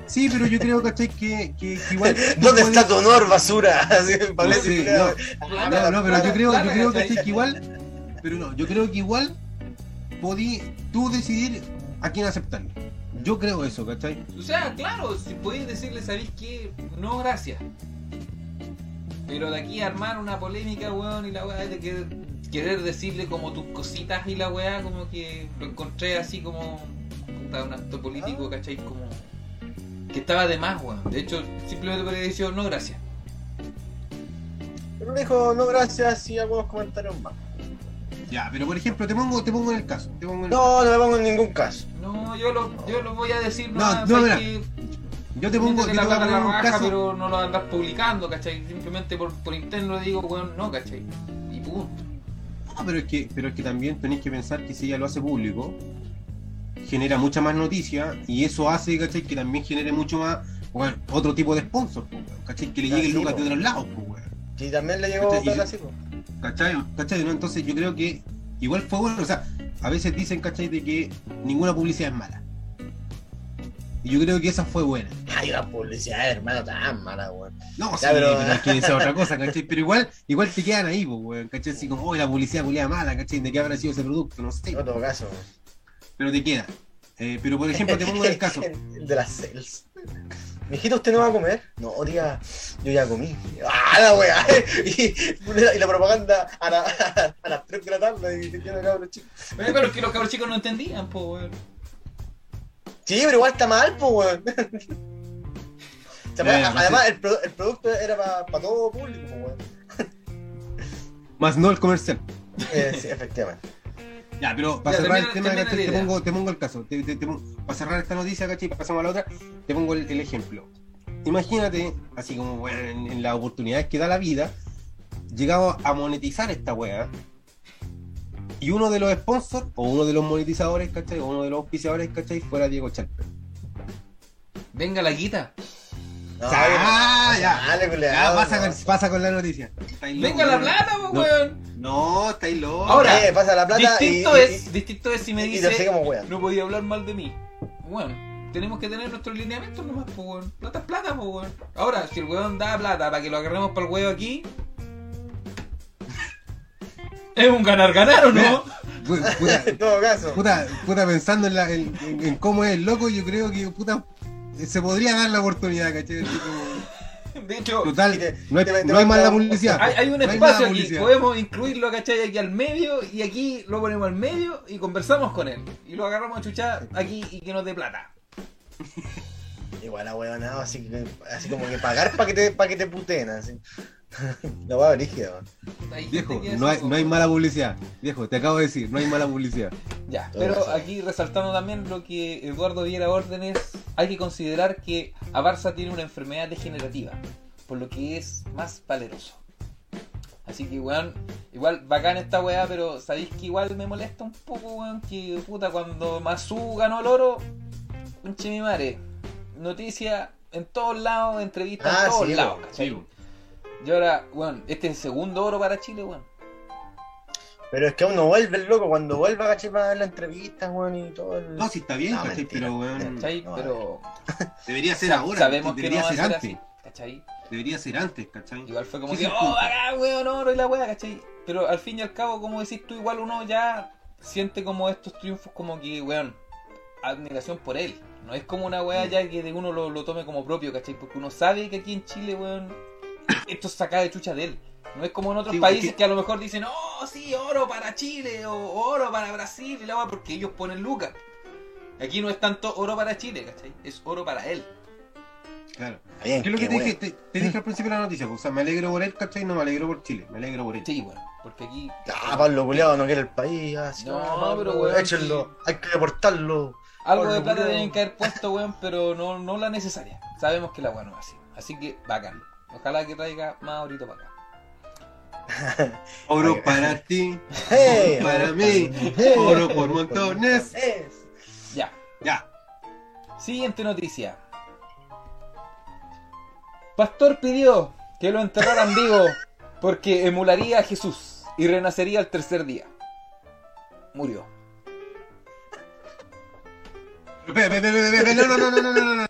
Sí, pero yo creo, ¿cachai? Que, que, que igual. ¿Dónde puedes- está tu honor, basura? Así, Pablo Sí, no, no, no, pero yo creo, yo creo que igual. Pero no, yo creo que igual podí tú decidir a quién aceptarle. Yo creo eso, ¿cachai? O sea, claro, si podéis decirle, ¿sabéis qué? No, gracias. Pero de aquí a armar una polémica, weón, y la weá de que, querer decirle como tus cositas y la weá, como que lo encontré así como puta, un acto político, ¿cachai? Como que estaba de más, weón. De hecho, simplemente podría haber dicho, no, gracias. Pero me dijo, no, gracias, y algunos comentarios más. Ya, pero por ejemplo, te pongo, te pongo en el caso. Te pongo en el- No, no me pongo en ningún caso. No, yo lo, yo lo voy a decir, No, no, no, ¿sabes mira, qué? Yo te pongo, yo te la voy a plata en poner la un raja, caso. pero no lo andas publicando, ¿cachai? Simplemente por, por interno digo, weón, no, ¿cachai? Y punto. Ah, pero es que, pero es que también tenéis que pensar que si ella lo hace público, genera mucha más noticia y eso hace, ¿cachai? Que también genere mucho más, bueno, otro tipo de sponsor, po, weón, ¿cachai? Que le llegue sí, lucas po. de otros lados, weón. Y también le llegó Este, y- pues. ¿Cachai? ¿Cachai? ¿no? Entonces yo creo que igual fue bueno, o sea, a veces dicen, ¿cachai? De que ninguna publicidad es mala. Y yo creo que esa fue buena. Ay, la publicidad, hermano, tan mala, weón. No, Ya, sí, pero- pero... es que esa es otra cosa, ¿cachai? Pero igual, igual te quedan ahí, pues, weón, ¿cachai? Así como, oh, la publicidad culiada mala, ¿cachai? ¿De qué habrá sido ese producto? No sé. En todo caso, weón. pero te queda. Eh, pero por ejemplo, te pongo el caso. El de las cells. Mijito, ¿usted no va a comer? No, tía, yo ya comí. ¡Ah, la weá! Y, y la propaganda a, la- a las 3 de la tarde y te queda cabros chicos. Pero es que los cabros chicos no entendían, po, weón. Sí, pero igual está mal, pues, weón. O sea, Ya, ya, no además, el, pro- el producto era para todo público, weón. Más no el comercial. Eh, sí, efectivamente. Ya, pero para Ya, cerrar el tema, ¿cachai? te, pongo, te pongo el caso. Te- te- te pongo- para cerrar esta noticia, ¿cachai? Pasamos a la otra. Te pongo el, el ejemplo. Imagínate, así como bueno, en, en las oportunidades que da la vida, llegamos a monetizar esta weá. Y uno de los sponsors, o uno de los monetizadores, ¿cachai? O uno de los auspiciadores, ¿cachai? Fuera Diego Chalper. Venga la guita. No, Ah, ya. Dale, Ya, culiao, pasa, no. con, pasa con la noticia. Venga la plata, po, No. weón. No, estáis locos. Ahora, Eh, pasa la plata distinto y- es, distinto es si me dice, no podía hablar mal de mí. Bueno, tenemos que tener nuestros lineamientos nomás, po, weón. Plata es plata, po, weón. Ahora, si el weón da plata para que lo agarremos para el weón aquí, es un ganar-ganar, ¿o no? Pu- Puta, En todo caso. puta, puta, pensando en, la- en- en- en cómo es el loco, yo creo que puta, se podría dar la oportunidad, ¿cachai? Como- De hecho, Total, te- no hay, te- te no hay mala un- publicidad. hay, hay un No hay espacio mala aquí, publicidad. podemos incluirlo, ¿cachai? Aquí al medio y aquí lo ponemos al medio y conversamos con él. Y lo agarramos a chuchar aquí y que nos dé plata. Igual a weón, así, que- así como que pagar para que te, pa' que te puteen, así. La weá brígida, Viejo, no hay, no hay mala publicidad. Viejo, te acabo de decir, no hay mala publicidad. Ya, Todo pero eso. aquí resaltando también lo que Eduardo Viera órdenes, hay que considerar que a Barça tiene una enfermedad degenerativa, por lo que es más valeroso. Así que, weón, igual bacán esta weá, pero sabéis que igual me molesta un poco, weón, que puta, cuando Masu ganó el oro, pinche mi madre, noticia en todos lados, entrevistas Ah, en todos sí, lados, Y ahora, weón, este es el segundo oro para Chile, weón. Pero es que aún no vuelve el loco, cuando vuelva, caché, para dar la entrevista, weón, y todo el... No, sí está bien, No, ¿cachai? mentira. Pero, weón, ¿Cachai? no, pero debería ser ahora. sabemos que no debería ser ser antes. así, ¿cachai? Debería ser antes, ¿cachai? Igual fue como Sí, que, oh, bacán, weón, oro y la weá, ¿cachai? Pero al fin y al cabo, como decís tú, igual uno ya siente como estos triunfos como que, weón, admiración por él. No es como una weá ya que de uno lo, lo tome como propio, ¿cachai? Porque uno sabe que aquí en Chile, weón, esto es sacado de chucha de él. No es como en otros Sí, países que a lo mejor dicen, oh, sí, oro para Chile o oro para Brasil y la porque ellos ponen lucas. Aquí no es tanto oro para Chile, ¿cachai? Es oro para él. Claro. Bien, ¿Qué es lo que te dije, te, te dije al principio de la noticia? pues, O sea, me alegro por él, ¿cachai? No me alegro por Chile, me alegro por él. Sí, weón, porque aquí... Ah, Pablo Culeado no quiere el país, así, No, ah, Pablo, pero weón, Échenlo, hay que deportarlo. Algo Pablo de plata deben caer puesto, weón, pero no, no la necesaria. Sabemos que la weón no es así. Así que bacán. Ojalá que traiga más ahorita para acá. Oro para ti, ¡Hey! para mí, ¡Hey! oro por montones. Es. Ya. Ya. Siguiente noticia. Pastor pidió que lo enterraran vivo porque emularía a Jesús y renacería al tercer día. Murió. No, no, no, no, no, no.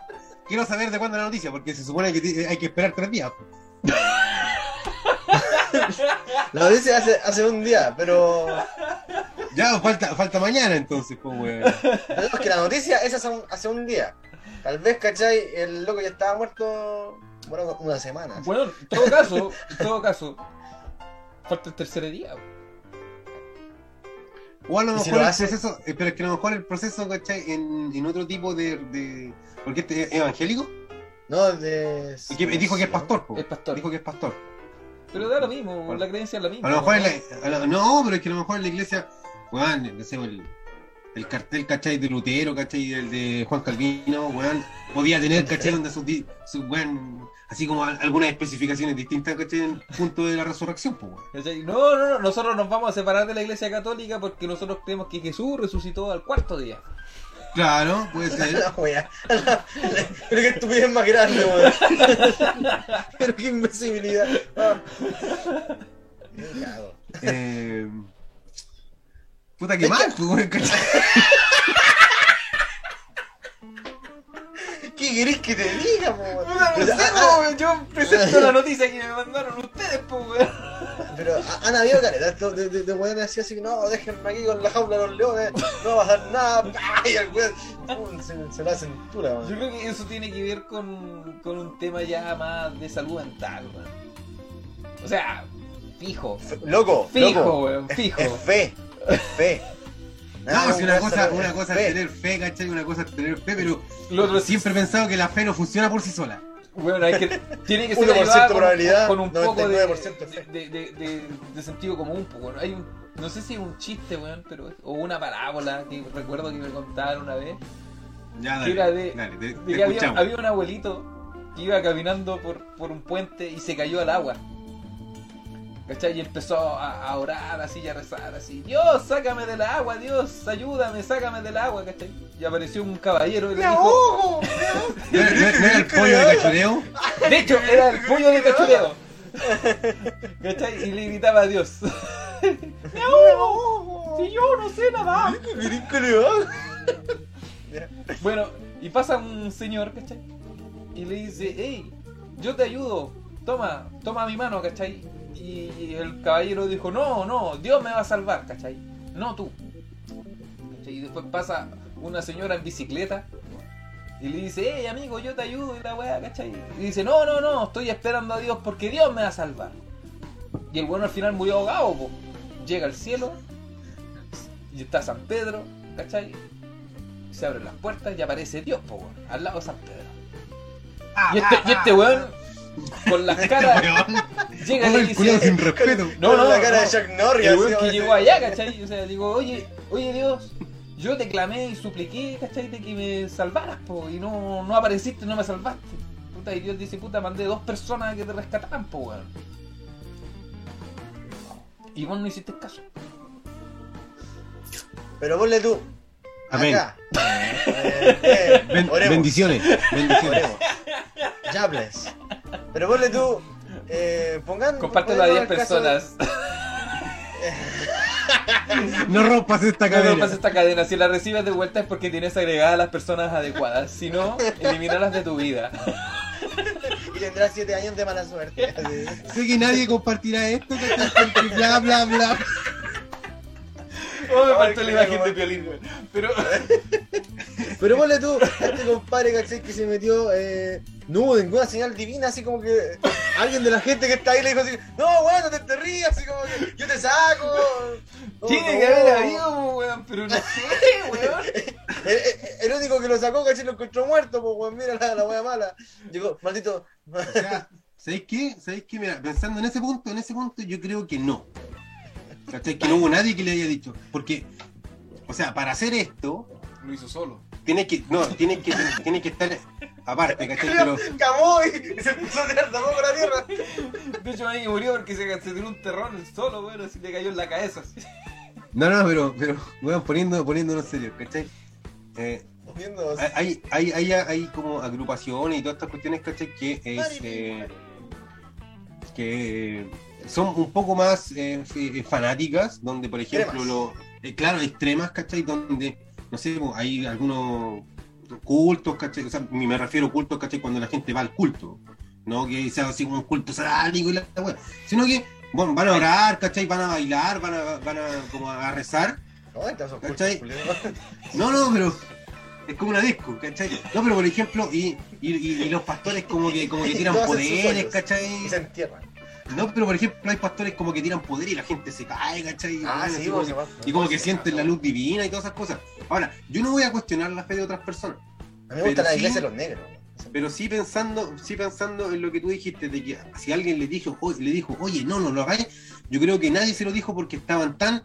Quiero saber de cuándo es la noticia, porque se supone que hay que esperar tres días. Lo dice hace, hace un día, pero. Ya, falta, falta mañana entonces, pues, weón. es que la noticia es hace un, hace un día. Tal vez, ¿cachai? El loco ya estaba muerto. Bueno, una semana. Bueno, en todo caso, en todo caso, falta el tercer día. weón. O a lo ¿Y si mejor lo el hace? proceso, eh, pero es que a lo mejor el proceso, ¿cachai? En, en otro tipo de, de... ¿Porque este es evangélico? No, de. Porque dijo que es pastor, po. Es pastor. Dijo que es pastor. Pero da lo mismo, Bueno. la creencia es la misma. A lo mejor ¿no? en la, a lo- no, pero es que a lo mejor en la iglesia, weón, no sé, el, el cartel, ¿cachai? De Lutero, ¿cachai? El de Juan Calvino, weón, podía tener, ¿cachai? Donde sus, su, weón, así como al- algunas especificaciones distintas, ¿cachai? En el punto de la resurrección, pues, weón. No, no, no, nosotros nos vamos a separar de la iglesia católica porque nosotros creemos que Jesús resucitó al cuarto día. Claro, puede ser. La wea. Pero qué estupidez más grande, weón. Pero qué imbecilidad. Ah. Me cago. Eh, puta que mal, pues, ¿Qué querés que te diga, po, weón? No sé, ah, po, yo presento la noticia que me mandaron ustedes. po, weón. Pero ha- han habido caretas de, de, de, weones así, así que no, déjenme aquí con la jaula de los leones, no va a pasar nada. Y el weón se, se la cintura, Yo weón. creo que eso tiene que ver con, con un tema ya más de salud mental, weón. O sea, fijo. F- Loco, Fijo, loco. weón, Es- fijo. Es fe, es fe. No, si una cosa, es una cosa es tener fe, ¿cachai? Una cosa es tener fe, pero Lo otro es- siempre he pensado que la fe no funciona por sí sola. Bueno, hay que, tiene que ser 1% ayudada con, probabilidad, con un poco de, 99% fe. de, de, de- de sentido común. weón. Hay un, no sé si es un chiste, weón, pero o una parábola que recuerdo que me contaron una vez. Ya, Que era de- dale, te, De te que había, había un abuelito que iba caminando por, por un puente y se cayó al agua. ¿Cachai? Y empezó a, a orar así y a rezar así. Dios, sácame del agua, Dios, ayúdame, sácame del agua, ¿cachai? Y apareció un caballero y le ¡Me dijo... ahogo! ¿No era- el pollo de cachureo? De hecho, era el pollo de cachureo. ¿Cachai? Y le gritaba a Dios. ¡Me ahogo! Si yo no sé va. Bueno, y pasa un señor, ¿cachai? Y le dice, hey, yo te ayudo, toma, toma mi mano, ¿cachai? Y el caballero dijo, no, no, Dios me va a salvar, ¿cachai? No tú. ¿Cachai? Y después pasa una señora en bicicleta y le dice, hey amigo, yo te ayudo y la weá, ¿cachai? Y dice, no, no, no, estoy esperando a Dios porque Dios me va a salvar. Y el bueno al final murió ahogado, po. llega al cielo y está San Pedro, ¿cachai? se abren las puertas y aparece Dios, po, al lado de San Pedro. Y este, y este weón, con las caras, llega y dice, sin respeto. No, Con no, la cara no. de Jack Norris. el weón que llegó allá, ¿cachai? O sea, digo, oye, oye Dios, yo te clamé y supliqué, ¿cachai? De que me salvaras, po, y no, no apareciste, no me salvaste. Puta, y Dios dice, puta, mandé dos personas a que te rescataran, po, weón. Y vos no hiciste caso. Pero ponle tú. Amén. Acá. Eh, eh, Ben- bendiciones, bendiciones. oremos. Pero ponle tú. Eh, pongan. Compártelo a 10 pongan el caso de- personas. No rompas esta No cadena. rompas esta cadena. Si la recibes de vuelta es porque tienes agregadas a las personas adecuadas. Si no, elimínalas de tu vida. Y tendrás 7 años de mala suerte. Sé que nadie compartirá esto, bla, bla, bla. Oh, me faltó la imagen de violín, güey. Pero. Pero ponle tú, este compadre, ¿cachai? Que se metió eh, no hubo ninguna señal divina, así como que alguien de la gente que está ahí le dijo así, no, bueno, te, te rías, así como que yo te saco. Oh, Tiene no. que haber habido, weón, pero no sé, weón. El, el- el único que lo sacó, ¿cachai? Lo encontró muerto, pues, weón, mira la, la wea mala. Digo, maldito. O sea, ¿sabéis qué? ¿Sabéis qué? Mira, pensando en ese punto, en ese punto, yo creo que no. ¿Cachai? Que no hubo nadie que le haya dicho. Porque, o sea, para hacer esto, Lo hizo solo. tiene que, no, tiene que, tiene que estar aparte, ¿cachai? Pero, Camó y se empezó a tirar poco la tierra. De hecho, ahí murió porque se, se tiró un terrón solo, weón, así le cayó en la cabeza. así. no, no, pero, pero, weón, poniendo, poniéndonos serio, ¿cachai? Eh, hay, hay, hay, hay como agrupaciones y todas estas cuestiones, ¿cachai? Que es, eh, que son un poco más eh, f- eh, fanáticas, donde por ejemplo, lo, eh, claro, extremas, ¿cachai? Donde, no sé, pues, hay algunos cultos, ¿cachai? O sea, me refiero a cultos, ¿cachai? Cuando la gente va al culto, no que sea así como un culto satánico y la, wea, sino que, bueno, van a orar, ¿cachai? Van a bailar, van a, van a, como a rezar, ¿Cachai? no, no, pero es como una disco, ¿cachai? No, pero por ejemplo, y, y, y- y los pastores como que, como que tiran poderes. ¿cachai? Y se entierran. No, pero por ejemplo, hay pastores como que tiran poder y la gente se cae, ¿cachai? Ah, sí, así vos como que- y como que sienten la luz divina y todas esas cosas. Ahora, yo no voy a cuestionar la fe de otras personas, A mí me gusta la sí- iglesia de los negros. pero sí pensando, sí pensando en lo que tú dijiste, de que si alguien le dijo, oye, le dijo, oye, no, no lo hagáis, yo creo que nadie se lo dijo porque estaban tan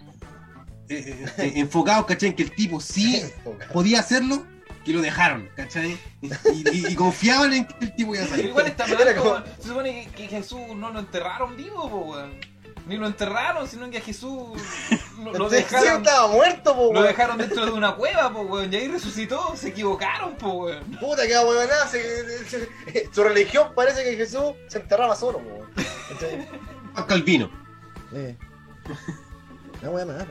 eh, eh, enfocados, ¿cachai? En que el tipo sí podía hacerlo, que lo dejaron, ¿cachai? Y, y- y confiaban en que el tipo iba a salir. igual está mal, como-. Se supone que, que Jesús no lo enterraron vivo, po, weón. Ni lo enterraron, sino que a Jesús lo, lo Entonces, sí, dejaron. estaba muerto, po, Lo dejaron dentro de una cueva, po, weón. Y ahí resucitó. Se equivocaron, po, weón. Puta que huevonada, se- su religión parece que Jesús se enterraba solo, po, weón. Calvino. Eh. Wea mala.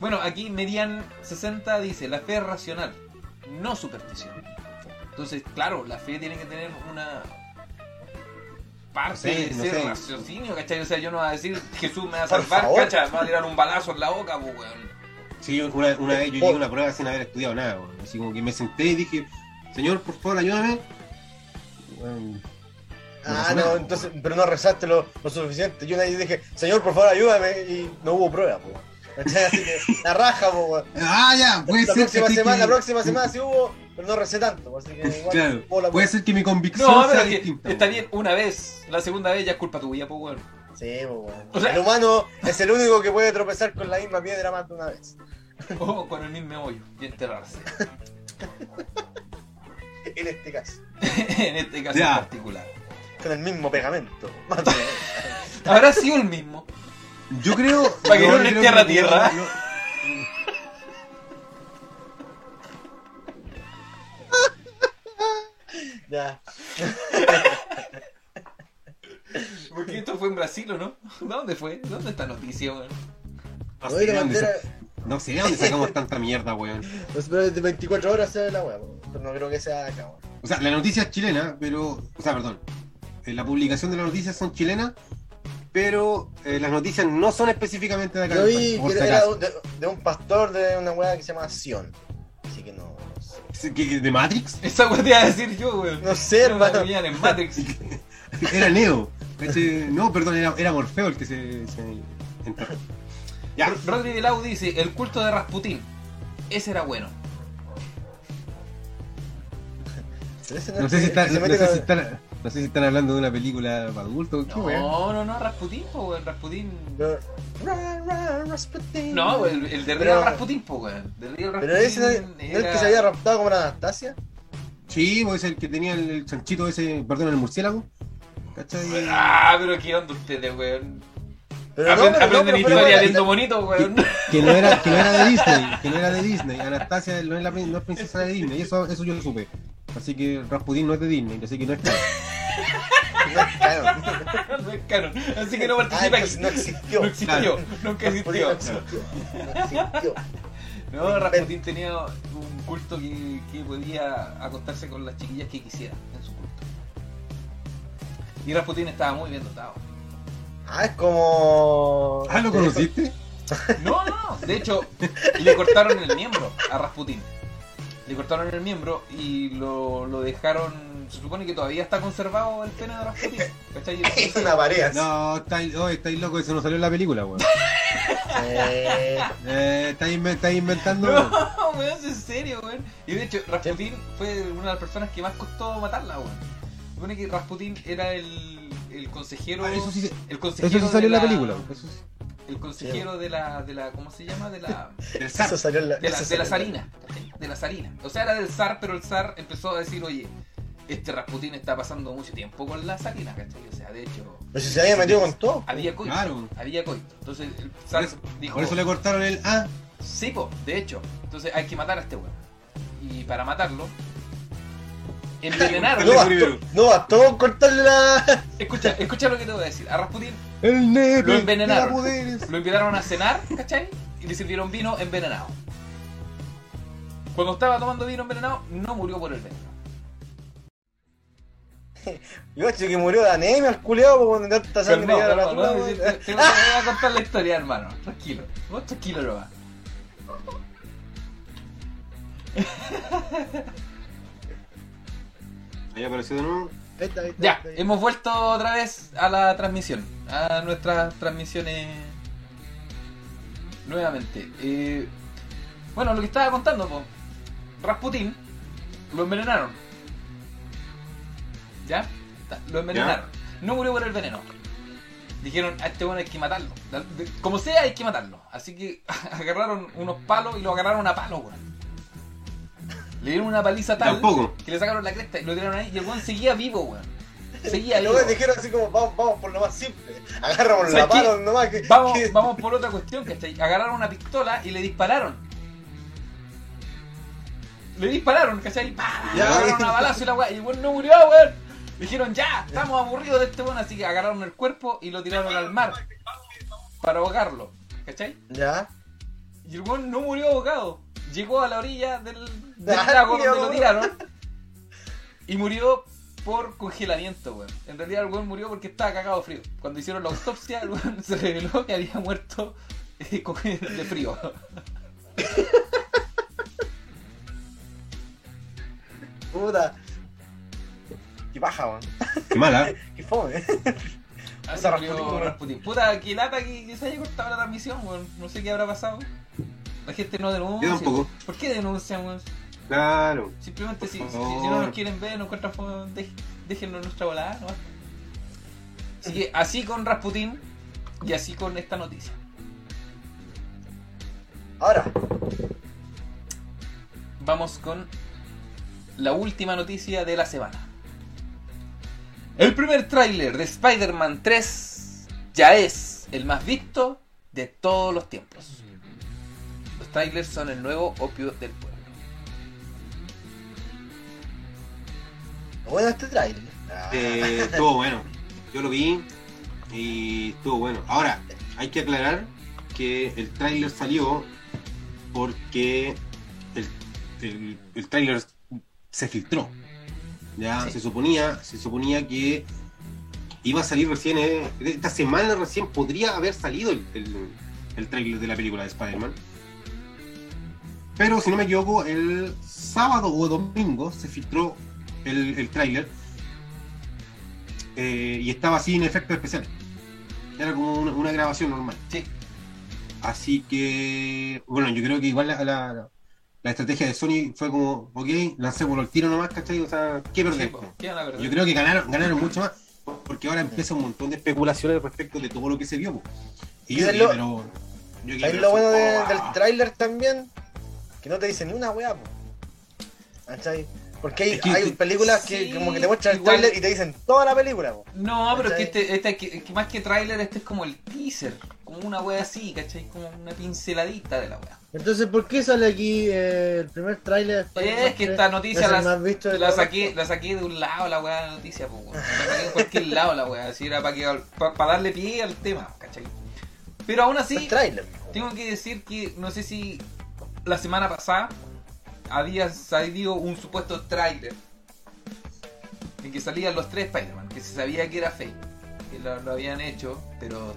Bueno, aquí Median 60 dice, la fe es racional, no superstición. Entonces, claro, la fe tiene que tener una parte Sí, de no ese sé. raciocinio, ¿cachai? O sea, yo no voy a decir Jesús me va a salvar. ¿cachai? Me va a tirar un balazo en la boca, pues, weón. Sí, yo una, una vez yo llegué a una prueba sin haber estudiado nada, weón. Así como que me senté y dije, señor, por favor, ayúdame. Weón, Ah, no, nada. entonces, pero no rezaste lo, lo suficiente. Yo una vez dije, señor, por favor, ayúdame, y no hubo prueba, po. ¿Cachai? Así que, la raja, po, weón. Ah, ya, puede La ser próxima que- semana, que- la próxima semana sí hubo, pero no recé tanto, po, así que igual. Claro, bola, puede po. ser que mi convicción No, sea distinta. está bien una vez, la segunda vez ya es culpa tuya, pues, weón. Sí, po, weón. O sea- el humano es el único que puede tropezar con la misma piedra más de una vez. O con el mismo hoyo y enterrarse. En este caso, en este caso Ya. en particular. con el mismo pegamento. Habrá sido el mismo. Yo creo. Para que no les tierra tierra. no, Ya. Porque esto fue en Brasil, ¿o no? ¿Dónde fue? ¿Dónde está noticia, weón? no sé la de dónde bandera. sa- no sé de dónde sacamos tanta mierda, weón. Pues, pero de 24 horas se ve la po, pero no creo que sea acá, weón. O sea, la noticia es chilena, pero. O sea, perdón. eh, La publicación de las noticias son chilenas, pero eh, las noticias no son específicamente de acá. Yo vi que era de, de un pastor de una weá que se llama Sion. Así que no. No sé, ¿Qué- qué- ¿De Matrix? Esa weón te iba a decir yo, weón. no sé hermano. en Matrix. Era Neo. Ese- no, perdón, era, era Morfeo el que se. se entró. Ya. Rodri de Lau dice, el culto de Rasputín. Ese era bueno. No sé si es están, que se no, sé si están, no sé si están hablando de una película para adultos. ¿Qué weón? No, no, no, Rasputín, po, weón. Rasputín. Pero- Ra, ra, Rasputin. No, weón, el de Pero- Real Rasputín, po, weón. De Real Pero ese no no es el que se había raptado como la Anastasia. Sí, pues el que tenía el, el chanchito ese, perdón, el murciélago. ¿Cachai? Ah, pero qué onda ustedes, weón. Pero aprenden pero historia viendo bonito, weón. Que no, era, que no era de Disney, que no era de Disney. Anastasia no es, la, no es princesa de Disney, eso, eso yo lo supe. Así que Rasputin no es de Disney, así que no es canon. No es canon. no es canon. Así que no Ah, participa aquí. no existió. No existió, nunca Rasputin existió. no existió. No existió. No, Rasputín tenía un culto que, que podía acostarse con las chiquillas que quisiera en su culto. Y Rasputín estaba muy bien dotado. Ah, es como. Ah, ¿lo conociste? No, no, no. De hecho, le cortaron el miembro a Rasputín. Le cortaron el miembro y lo, lo dejaron. Se supone que todavía está conservado el pene de Rasputín. ¿Cachai? Es una pared. No, estáis, oh, estáis loco, eso no salió en la película, weón. Eh, Eh, estáis, inven- estáis inventando. No, weón, es en serio, weón. Y de hecho, Rasputín fue una de las personas que más costó matarla, weón. Se supone que Rasputín era el, el consejero. Ah, eso sí, se- el consejero eso sí salió en la película. Eso sí. El consejero de la, de la. ¿Cómo se llama? De la. Del zar. Eso salió en la. De la, eso de la zarina. De la zarina. O sea, era del zar, pero el zar empezó a decir, oye, este Rasputín está pasando mucho tiempo con la zarina, ¿cachai? O sea, de hecho, Pero si se había metido con todo. había coito. Claro. Había coito. Entonces el Por zar eso, dijo. por eso le cortaron el ah, Sí, po, de hecho. Entonces hay que matar a este weón. Y para matarlo, envenenaron. No primero. no bastó cortarle la. Escucha, escucha lo que te voy a decir. A Rasputín el nepe Lo envenenaron. lo invitaron a cenar, ¿cachai? Y le sirvieron vino envenenado. Cuando estaba tomando vino envenenado, no murió por el veneno. Yo que murió de anemia el culiado por poner tanta sangre a la calmao, tula, no, weón. te, te- te voy a contar la historia, hermano. Tranquilo. Vos tranquilo nomás. Ahí apareció de nuevo. Está, está, Ya, está. hemos vuelto otra vez a la transmisión. A nuestras transmisiones. Nuevamente. Eh, bueno, lo que estaba contando, po. Rasputín lo envenenaron. ¿Ya? Lo envenenaron. No murió por el veneno. Dijeron, a este bueno hay que matarlo. Como sea, hay que matarlo. Así que agarraron unos palos y lo agarraron a palos, weón. Le dieron una paliza tal Tampoco. que le sacaron la cresta y lo tiraron ahí y el weón seguía vivo, weón. Seguía Y vivo. luego dijeron así como, vamos, vamos por lo más simple. Agarramos ¿Sabes la mano nomás que. Vamos, que- vamos por otra cuestión, ¿cachai? Agarraron una pistola y le dispararon. Le dispararon, ¿cachai? ¡Pah! Le agarraron a balazo y la weá. Y el weón no murió, weón. Dijeron, ya, estamos aburridos de este weón. Así que agarraron el cuerpo y lo tiraron al mar. Para ahogarlo, ¿cachai? Ya. Y el weón no murió ahogado. Llegó a la orilla del, del lago donde lo tiraron. Y murió por congelamiento, weón. En realidad el weón murió porque estaba cagado de frío. Cuando hicieron la autopsia, el weón se reveló que había muerto eh, de frío. Puta. Qué paja, weón. Qué mala. Qué fome. Así Puta, Rasputin. Puta, que lata que, que se haya cortado la transmisión, weón. No sé qué habrá pasado. La gente no denuncia. Yo tampoco. ¿Por qué denuncian, weón? Claro. Simplemente si, si- no nos quieren ver, no encuentran fome, dej- déjenlo en nuestra volada, ¿no? Así que así con Rasputin y así con esta noticia. Ahora, Vamos con la última noticia de la semana. El primer tráiler de Spider-Man 3 ya es el más visto de todos los tiempos. Trailers son el nuevo opio del pueblo. bueno este trailer. Ah. Eh, estuvo bueno. Yo lo vi y estuvo bueno. Ahora, hay que aclarar que el tráiler salió porque el, el, el tráiler se filtró. Ya Sí. se suponía, se suponía que iba a salir recién, eh, esta semana recién podría haber salido el, el, el tráiler de la película de Spider-Man. Pero si no me equivoco, el sábado o domingo se filtró el, el tráiler eh, y estaba así en efectos especiales. Era como una, una grabación normal. Sí, Así que, bueno, yo creo que igual la, la- la estrategia de Sony fue como, ok, lancémoslo al tiro nomás, ¿cachai? O sea, ¿qué perder? Yo creo que ganaron, ganaron mucho más, porque ahora empieza un montón de especulaciones respecto de todo lo que se vio. po. Y yo ¿Sabes quedé, lo- pero. Yo quedé, ¿Sabes pero lo bueno de- del trailer también? Que no te dice ni una weá, po. ¿Cachai? Porque hay, Es que- hay que- películas que como que te muestran el trailer y te dicen toda la película, po. No, pero es que este, este, que- que más que tráiler, este es como el teaser, como una wea así, ¿cachai? Como una pinceladita de la wea. Entonces, ¿por qué sale aquí eh, el primer tráiler? Es que 3? esta noticia la, la todos. saqué, la saqué de un lado la weá de la noticia, pues, weón. La saqué de cualquier lado la weá, así era para que para darle pie al tema, ¿cachai? Pero aún así, trailer. tengo que decir que no sé si la semana pasada había salido un supuesto tráiler en que salían los tres Spider-Man, que se sabía que era fake, que lo, lo habían hecho, pero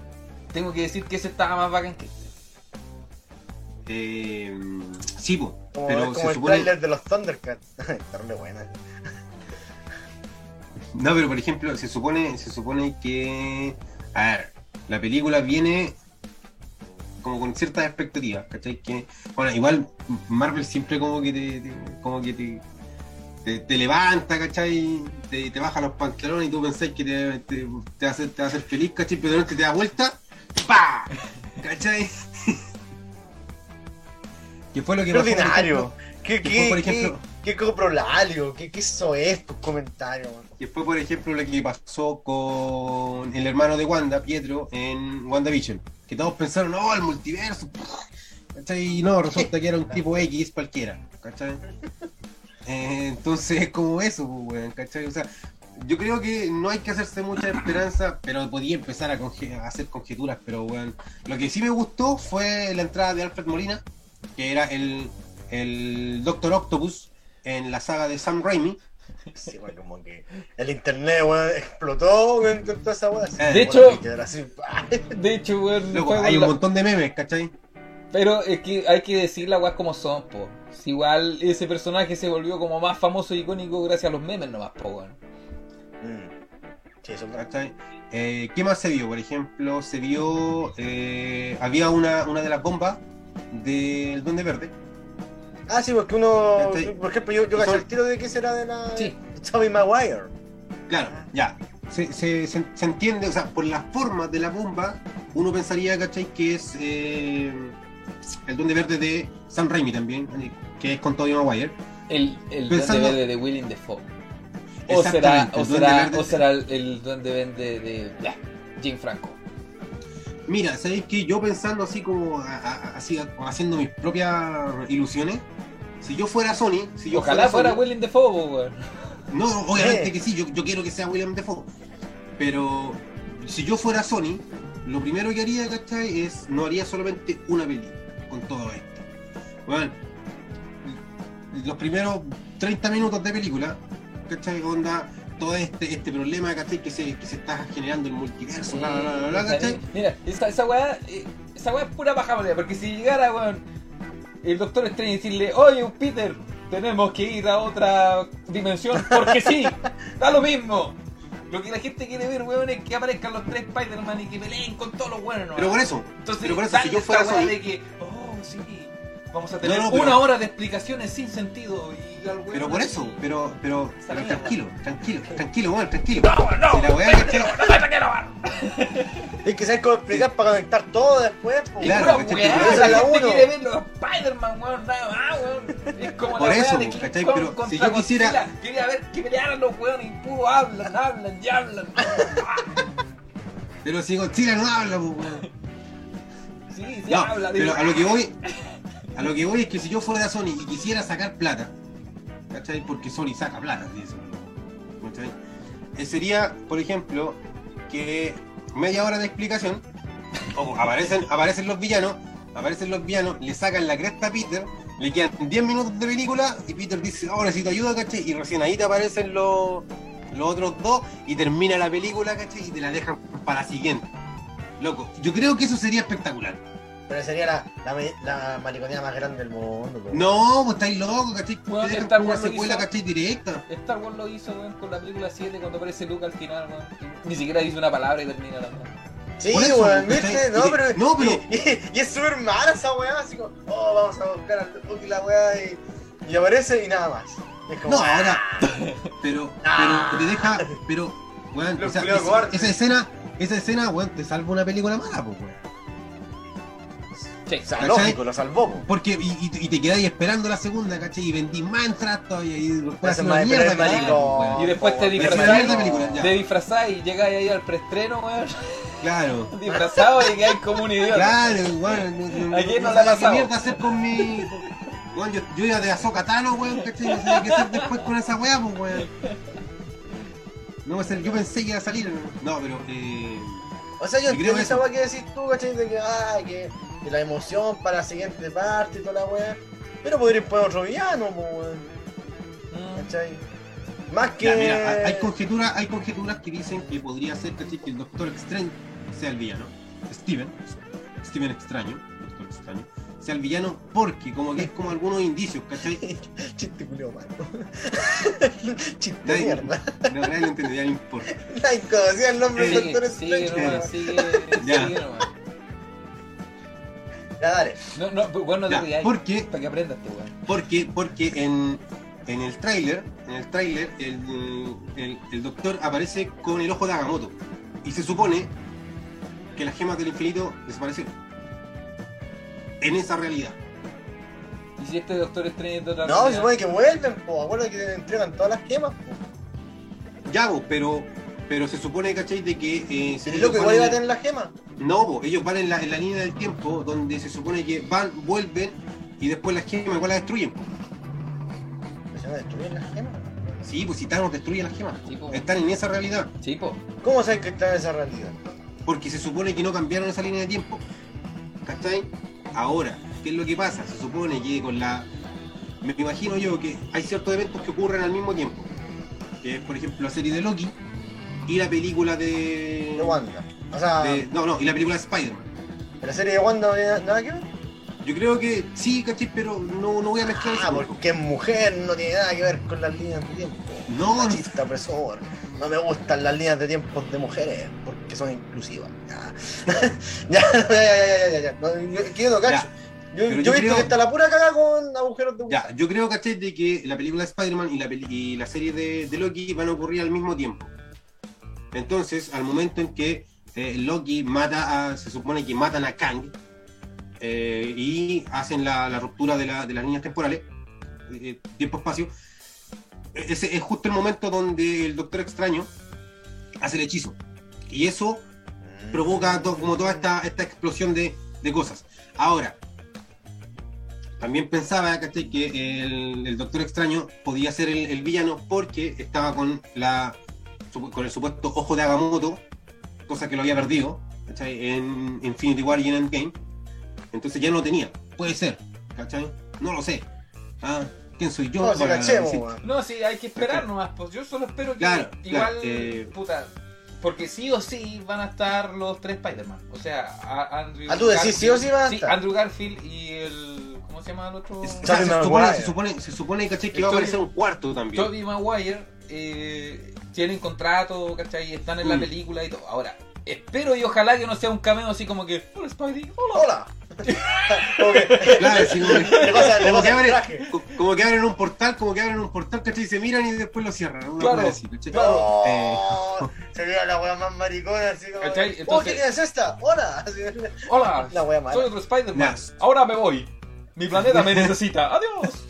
tengo que decir que ese estaba más bacán que este. Eh, sí, po, Como, pero es como se el supone. trailer de los Thundercats. Está re buena. No, pero por ejemplo, se supone, se supone que. A ver, la película viene como con ciertas expectativas, ¿cachai? Que, bueno, igual Marvel siempre como que te, te- como que te, te, te levanta, ¿cachai? Te, te baja los pantalones y tú pensás que te, te, te va a hacer, te va a hacer feliz, ¿cachai? Pero de repente te da vuelta, ¡pa! ¿cachai? que fue lo que Qué ordinario. ¿Qué, qué, fue, por qué, qué? ¿Qué, qué eso es tus comentarios, man? Que fue, por ejemplo, lo que pasó con el hermano de Wanda, Pietro, en WandaVision. Que todos pensaron, no, el multiverso. ¿Cachai? Y no, resulta que era un tipo X cualquiera. ¿Cachai? Eh, entonces es como eso, pues, weón, ¿cachai? O sea, yo creo que no hay que hacerse mucha esperanza, pero podía empezar a hacer conjeturas. Pero, weón, lo que sí me gustó fue la entrada de Alfred Molina, que era el, el Doctor Octopus en la saga de Sam Raimi. Sí, bueno, como que el internet, weón, explotó, weón, con toda esa weá. De Bueno, hecho-. De hecho, weón, fue hay un la- montón de memes, ¿cachai? Pero es que hay que decir las weas como son, po. Si igual ese personaje se volvió como más famoso y icónico gracias a los memes nomás, po, weón. Mm. Sí, eso. ¿cachai? Eh, ¿Qué más se vio? Por ejemplo, se vio. eh, había una, una de las bombas del Duende Verde. Ah, sí, porque uno. Estoy- Por ejemplo, yo, yo Son- caché el tiro de que será de la. Sí. de Tobey Maguire. Claro, ya. Se, se, se, se entiende, o sea, por la forma de la bomba, uno pensaría, ¿cachai? Que es eh, el Duende Verde de Sam Raimi también, que es con Tobey Maguire. El, el Pensando- duende verde de Willing Defoe. O será, o será, Verde- o será el, el duende verde de blah, Jim Franco. Mira, ¿sabéis que yo pensando así como a- a- así haciendo mis propias ilusiones? Si yo fuera Sony, si yo Ojalá fuera Sony- Willing Defoe, weón. No, obviamente que sí, yo, yo quiero que sea William Defoe. Pero si yo fuera Sony, lo primero que haría, ¿cachai? Es no haría solamente una película con todo esto. Bueno, los primeros 30 minutos de película, ¿cachai? Onda, todo este, este problema, ¿cachai? Que se, que se está generando el multiverso, bla, bla, bla, bla, ¿cachai? Mira, esa, esa weá, eh, esa weá es pura paja, porque si llegara, weón, el Doctor Strange y decirle, oye, Peter, tenemos que ir a otra dimensión, porque sí, da lo mismo. Lo que la gente quiere ver, weón, es que aparezcan los tres Spider-Man y que peleen con todos los ¿no? Pero por eso, Entonces, pero por eso, sale si yo fuera Sony- de que, oh, sí, vamos a tener No, no, pero- una hora de explicaciones sin sentido. Y al pero por eso, pero, pero, pero tranquilo, tranquilo, tranquilo, weón, tranquilo. No, no, Si la weá, no, ¿cachai? no, no, no, no, no. Es que sabes cómo explicar para conectar todo después, po. Claro, pura ¿cachai? weá, la gente quiere ver los Spider-Man, weón, nada más, weón. Es como Por la eso, de King ¿cachai? Kong Pero si yo quisiera-. Quería ver que pelearan los weones y puro hablan, hablan y hablan. Pero si Godzilla no habla, weón. Sí, sí No, habla. pero digo, a lo que voy, a lo que voy es que si yo fuera Sony y quisiera sacar plata, ¿cachai? Porque Sony saca plata eso, ¿cachai? Eh, sería, por ejemplo, que media hora de explicación, aparecen, aparecen los villanos, aparecen los villanos, le sacan la cresta a Peter, le quedan 10 minutos de película y Peter dice, oh, necesito ayuda, ¿cachai? Y recién ahí te aparecen los, los otros dos y termina la película, ¿cachai? Y te la dejan para la siguiente. Loco, yo creo que eso sería espectacular. Pero sería la, la, la mariconía más grande del mundo, po. No, pues estáis locos, ¿cachai? Bueno, Star una Wars lo secuela, hizo. ¿cachai? Directa. Star Wars lo hizo, weón, con la película 7 cuando aparece Luke al final, weón. Ni siquiera dice una palabra y termina la weón. Sí, weón, No, pero. no, pero- Y, y- y es súper mala esa weá, así como, oh, vamos a buscar al Luke y la weá y, y aparece y nada más. Es como, No, ahora. Pero, Ah. pero te deja. Pero, weón, o sea, esa escena, esa escena, weón, te salva una película mala, pues, weón. Sí, O sea, ¿cachai? lógico, lo salvó, po. Porque, y, y, y te quedáis esperando la segunda, ¿cachai? Y vendís más entradas todavía y después una mierda. Y después te ya. te disfrazáis y llegáis ahí al preestreno, weón. Claro. Disfrazado y quedáis como un idiota. Claro, weón. No, no, ¿A quién no no le ha sabía pasado? qué mierda hacer con mi. Weón, yo, yo iba de Azoka Tano, weón, ¿cachai? No sabía qué hacer después con esa weá, pues, weón. No, yo pensé que iba a salir. No, pero. Eh... O sea, yo entiendo esa weá que decís tú, ¿cachai? De que, ay, que, que la emoción para la siguiente parte y toda la weá. Pero podría ir por otro villano, weón. Mm. ¿Cachai? Más que. Ya, mira, hay- hay conjeturas, hay conjeturas que dicen que podría ser ¿cachai? que el Doctor Strange sea el villano. Steven, Steven extraño, Doctor extraño, sea el villano porque como que es como algunos indicios, ¿cachai? Chiste culeo malo. Chiste Nadie- mierda. No, nadie lo no importa. Nadie conocía el nombre del Doctor Sigue, sigue Strange. sigue, Ya. sigue. Ya, dale. No, no, bueno, no te Ya, rías. ¿por qué? Para que aprendas, este weón. Porque, porque en, en el tráiler, en el tráiler, el, el, el doctor aparece con el ojo de Agamotto. Y se supone que las gemas del infinito desaparecieron. En esa realidad. Y si este Doctor Strange es de otra No, se supone que vuelven, po. Acuérdate que te entregan todas las gemas, po. Ya, vos, pero, pero se supone, ¿cachai? De que... Eh, ellos loco van igual iba a la- tener las gemas. No, vos, ellos van en la, en la línea del tiempo donde se supone que van, vuelven y después las gemas igual las destruyen. po. ¿Se van a destruir las gemas? Sí, pues si Thanos destruye las gemas. Sí, po. Están en esa realidad. Sí, po. ¿Cómo saben que está en esa realidad? Porque se supone que no cambiaron esa línea de tiempo. ¿Cachai? Ahora, ¿qué es lo que pasa? Se supone que con la. Me imagino yo que hay ciertos eventos que ocurren al mismo tiempo. Que es, por ejemplo, la serie de Loki y la película de. De Wanda. O sea, de- no, no, y la película de Spider-Man. ¿en la serie de Wanda no nada que ver? Yo creo que sí, ¿cachai? Pero no, no voy a mezclar Ah, eso. porque es mujer, no tiene nada que ver con las líneas de tiempo. No, no. Opresor. No me gustan las líneas de tiempo de mujeres porque son inclusivas. Ya, ya, ya, ya, ya, ya, no cacho. Yo, pero yo yo he visto creo- que está la pura caga con agujeros de Ya, yo creo, ¿cachai? De que la película de Spider-Man y la, peli- y la serie de, de Loki van a ocurrir al mismo tiempo. Entonces, al momento en que eh, Loki mata a. Se supone que matan a Kang eh, y hacen la, la ruptura de, la- de las líneas temporales, eh, tiempo-espacio. Ese es justo el momento donde el Doctor Extraño hace el hechizo. Y eso provoca to- como toda esta, esta explosión de, de cosas. Ahora, también pensaba ¿cachai? que el, el Doctor Extraño podía ser el, el villano porque estaba con la con el supuesto ojo de Agamotto, cosa que lo había perdido ¿cachai? en Infinity War y en Endgame. Entonces ya no lo tenía. Puede ser, ¿cachai? No lo sé. Ah, ¿Quién soy yo? No, si cachemos, decir-. No, sí, hay que esperar nomás. Pues yo solo espero que Claro, igual, claro, eh. puta, porque sí o sí van a estar los tres Spider-Man. O sea, a- Andrew Ah, tú decís sí o sí van a estar. Andrew Garfield y el. ¿Cómo se llama el otro? O sea, se, supone, se supone, se supone ¿cachai? que va a aparecer un cuarto también. Tobey Maguire eh, tienen contrato, ¿cachai? Y están en la Mm. película y todo. Ahora, espero y ojalá que no sea un cameo así como que. Hola Spidey, hola. Hola. Como que- Claro, como, pasa, como abren, traje. co- como que abren un portal, como que abren un portal, ¿cachai? Y se miran y después lo cierran. Una Claro, así, claro. Eh, No, sería la wea más maricona, así como. ¿Cachai? Oh, Entonces- ¿qué es esta? Hola. Así, Hola, La wea mala. soy otro Spider-Man. Ahora me voy. Mi planeta me necesita. Adiós.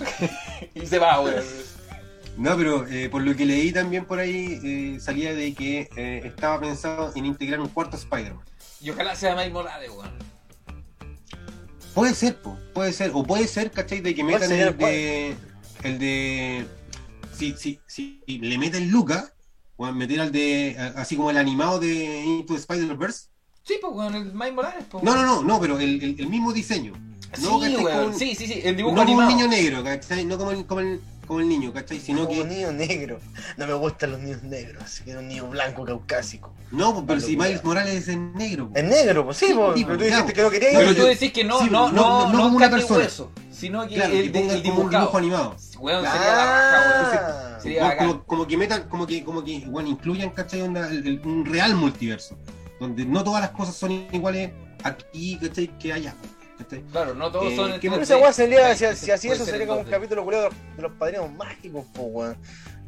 y se va, weón. No, pero eh, por lo que leí también por ahí, eh, salía de que eh, estaba pensado en integrar un cuarto Spider-Man. Y ojalá sea Mike Morales, weón. Puede ser, po, puede ser. O puede ser, ¿cachai? De que ¿Cuál metan el de. El de. Si, si, si le meten Luca, o meter al de. Así como el animado de Into Spider-Verse. Sí, pues, weón, el Mike Morales, pues. No, no, no, no, pero el, el, el mismo diseño. No, sí, Sí, sí, sí. El dibujo no como un animado. niño negro, ¿cachai? No como el, como el, como el niño, ¿cachai? Sino Como un que. niño negro. No me gustan los niños negros, así que un niño blanco caucásico. No, pues, pero si. Miles Morales es negro. po. Es negro, pues sí, Sí, pues. sí, pero tú pues, dijiste que no querías Pero Pero tú decís que no, sí, no, no- no, no no, como una persona. hueso, sino que Claro, el, que ponga el como un dibujo animado. Weón, sería la raja. Ah, Sería como, como que metan, como que, como que, bueno, incluyan, ¿cachai? Onda, el- el- un real multiverso. Donde no todas las cosas son iguales aquí, ¿cachai? Que allá. Claro, no todos Eh, son en ¿qué Pero 3D. esa weá sería, si, si así eso en sería como un 2D. capítulo culiado de los padrinos mágicos, pues weón.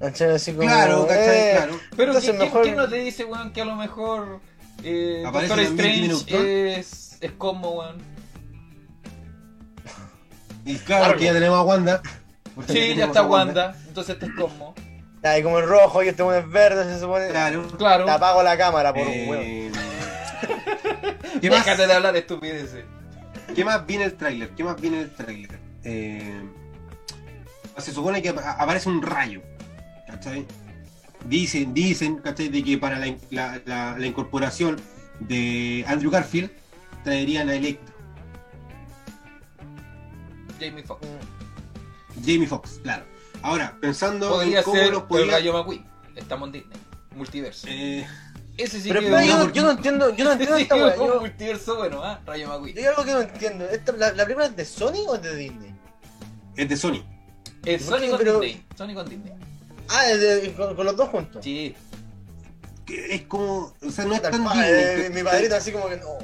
¿Cachai? Así como. Claro, eh, Claro. Pero Entonces ¿quién, mejor- quién no te dice, weón, que a lo mejor eh, Aparece Doctor Strange es, es como, weón? Y claro, Algo. que ya tenemos a Wanda. Sí, ya está Wanda, entonces este es como. Ah, y como el rojo y este weón es verde, se supone. Claro. Claro. Te apago la cámara por un weón. Eh, ¿Qué más? Déjate de hablar estupideces. ¿Qué más viene el tráiler? ¿Qué más viene el tráiler? Eh, se supone que apa- aparece un rayo. ¿Cachai? Dicen, dicen, ¿cachai? De que para la, in- la- la- la incorporación de Andrew Garfield traerían a Electro. Jamie Foxx. Jamie Foxx, claro. Ahora, pensando Podría en cómo ser los el. Rayo McQueen. Estamos en Disney. Multiverso. eh, Ese sí Pero que es yo, no- yo no entiendo, yo no entiendo esta sí un Yo, multiverso bueno, ¿ah? Rayo McQueen. yo hay algo que no entiendo. Esta, la, ¿La película es de Sony o es de Disney? es de Sony. Es. Sony con Pero- Disney. Sony con Disney. Ah, es de, con, con los dos juntos. Sí. Que es como. O sea, no es tan Disney, eh, mi padrito así como que no.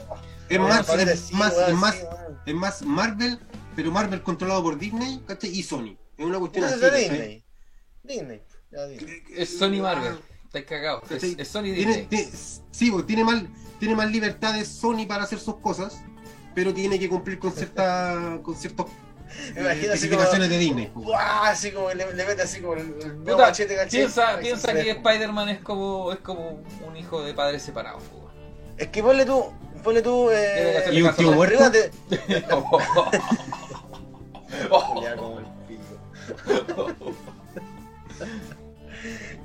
Es No, más, es sí, más, es más, sí, weón. es más Marvel, pero Marvel controlado por Disney, ¿cachai? Y Sony. Es una cuestión así. Disney. Disney. Ya Disney. Es Sony Marvel. Estáis cagados. Es, Sony Tiene, tiene- sí, pues, tiene más, tiene más libertades Sony para hacer sus cosas, pero tiene que cumplir con cierta, con como- especificaciones de Disney. pues. ¡Guau! Así como le, le mete así como el, el Puta, machete, ¿cachai? piensa piensa que. Spider-Man es como, es como un hijo de padres separados. weón. Es que ponle tú, ponle tú, eh... ¿Y un tío muerto?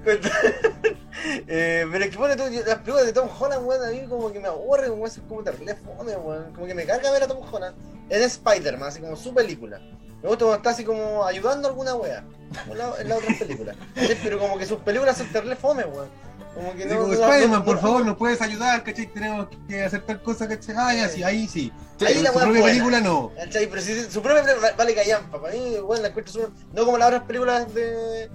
eh, pero es que ponle tú, yo- las películas de Tom Holland, weón, a mí como que me aburren, weón, es como terrible fome, weón. Como que me carga ver a Tom Holland en Spider-Man, así como su película. Me gusta cuando está así como ayudando a alguna wea. En la, otra película. Sí, pero como que sus películas son terrible fome, weón. Como que no. Spider-Man, por favor, ¿nos puedes ayudar? ¿Cachai? Tenemos que hacer tal cosa, ¿cachai? Ah, ya, sí, ahí sí. Ahí Pero la su propia buena. película no. ¿Cachai? Pero si su propia película vale callampa. Para mí, weón, la encuentro. No como las otras películas de.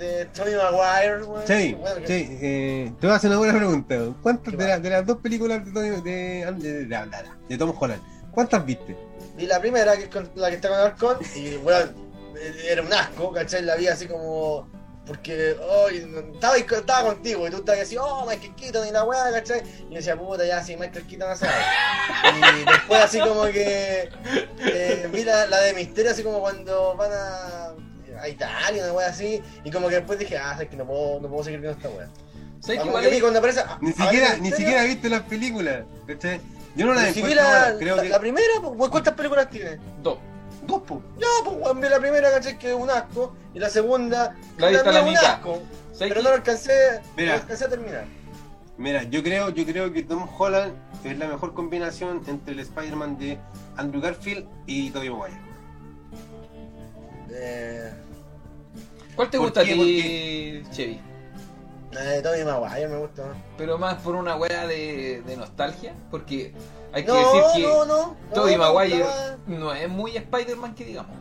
De Tony Maguire, weón. Sí, que- sí, eh, te voy a hacer una buena pregunta. ¿Cuántas ¿Qué de, la- de las dos películas de, Tony- de, de, de- de- de Tom Holland, cuántas viste? Y la primera, que es con- la que está con Arcon, y weón, era un asco, ¿cachai? La vi así como. Porque, hoy estaba, contigo y tú estabas así, oh, Michael Keaton y la weá, ¿cachai? Y yo decía, puta, ya, sí, Michael Keaton hace. Y después, así como que. Eh, vi la, la de Misterio, así como cuando van a. a Italia, una weá así, y como que después dije, ah, es que no puedo, no puedo seguir viendo esta. ¿Sabes que es- cuando aparece. ah, Ni siquiera, ni siquiera viste las películas, ¿cachai? Yo no las pero si vi encuentro la, buenas, creo la, que... la primera, pues, ¿cuántas películas tiene? Dos. Dos, po. Ya, pues vi la primera, caché que es un asco, y la segunda, también la un asco, ¿Sabes pero que- no lo alcancé, no Mira. lo alcancé a terminar. Mira, yo creo, yo creo que Tom Holland es la mejor combinación entre el Spider-Man de Andrew Garfield y Tobey Maguire. Eh, ¿Cuál te ¿Por gusta a qué? ti, Chevy? La de Tommy Maguire me gusta más. Pero más por una wea de, de nostalgia, porque hay que No, decir que no, no. Tobey Maguire no es muy Spider-Man que digamos.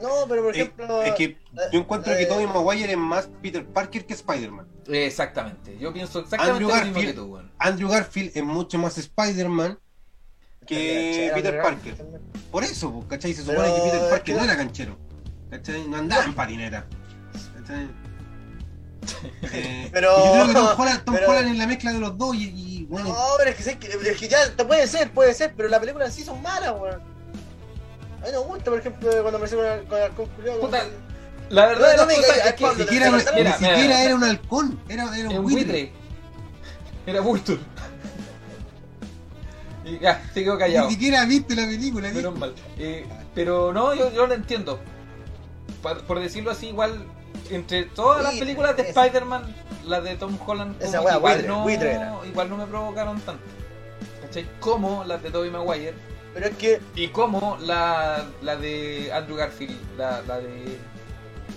No, pero por Eh, ejemplo. es que yo encuentro que eh, Tobey Maguire es más Peter Parker que Spider-Man. Exactamente, yo pienso exactamente Andrew lo mismo que Garfield. tú, weón. Andrew Garfield es mucho más Spider-Man que Peter Parker. Por eso, ¿cachai? Se Pero supone que Peter Parker que- no era canchero. ¿Cachai? No andaba en patineta. ¿Cachai? Eh, Pero- yo creo que Tom Holland, Tom pero- Holland es la mezcla de los dos y, y, bueno, No, pero es que, sé que, es que ya puede ser, puede ser, pero la película en sí son malas, weón. A mí no me gusta, por ejemplo, cuando me con el con el culiao, Puta, La verdad No, no las es que Pablo, ni siquiera, ni siquiera mira. era un halcón, era, era un un buitre. buitre. Era Vulture. Y ya, se quedó callado. Ni siquiera viste la película, Menos mal. Eh, pero no, yo, yo lo entiendo. Por, por decirlo así, igual, entre todas las películas de Spider-Man, las de Tom Holland, Esa que wea, igual, no, igual no me provocaron tanto. ¿Cachai? Como las de Tobey Maguire Pero es que, y como la, la de Andrew Garfield, la, la de.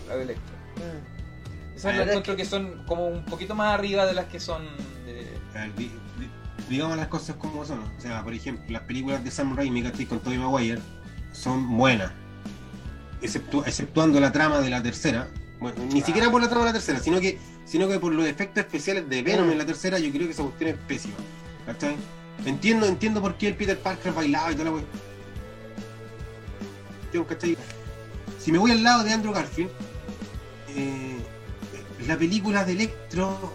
la de Electro. mm, Esas las es encuentro que son como un poquito más arriba de las que son de. A ver, di- di- digamos las cosas como son. O sea, por ejemplo, las películas de Sam Raimi, ¿cachai? Con Tobey Maguire, son buenas. Exceptu- exceptuando la trama de la tercera. Bueno, ni siquiera por la trama de la tercera, sino que, sino que por los efectos especiales de Venom en la tercera, yo creo que esa cuestión es pésima. ¿Cachai? Entiendo, entiendo por qué el Peter Parker bailaba y toda la. Yo, ¿cachai? Si me voy al lado de Andrew Garfield, eh, la película de Electro,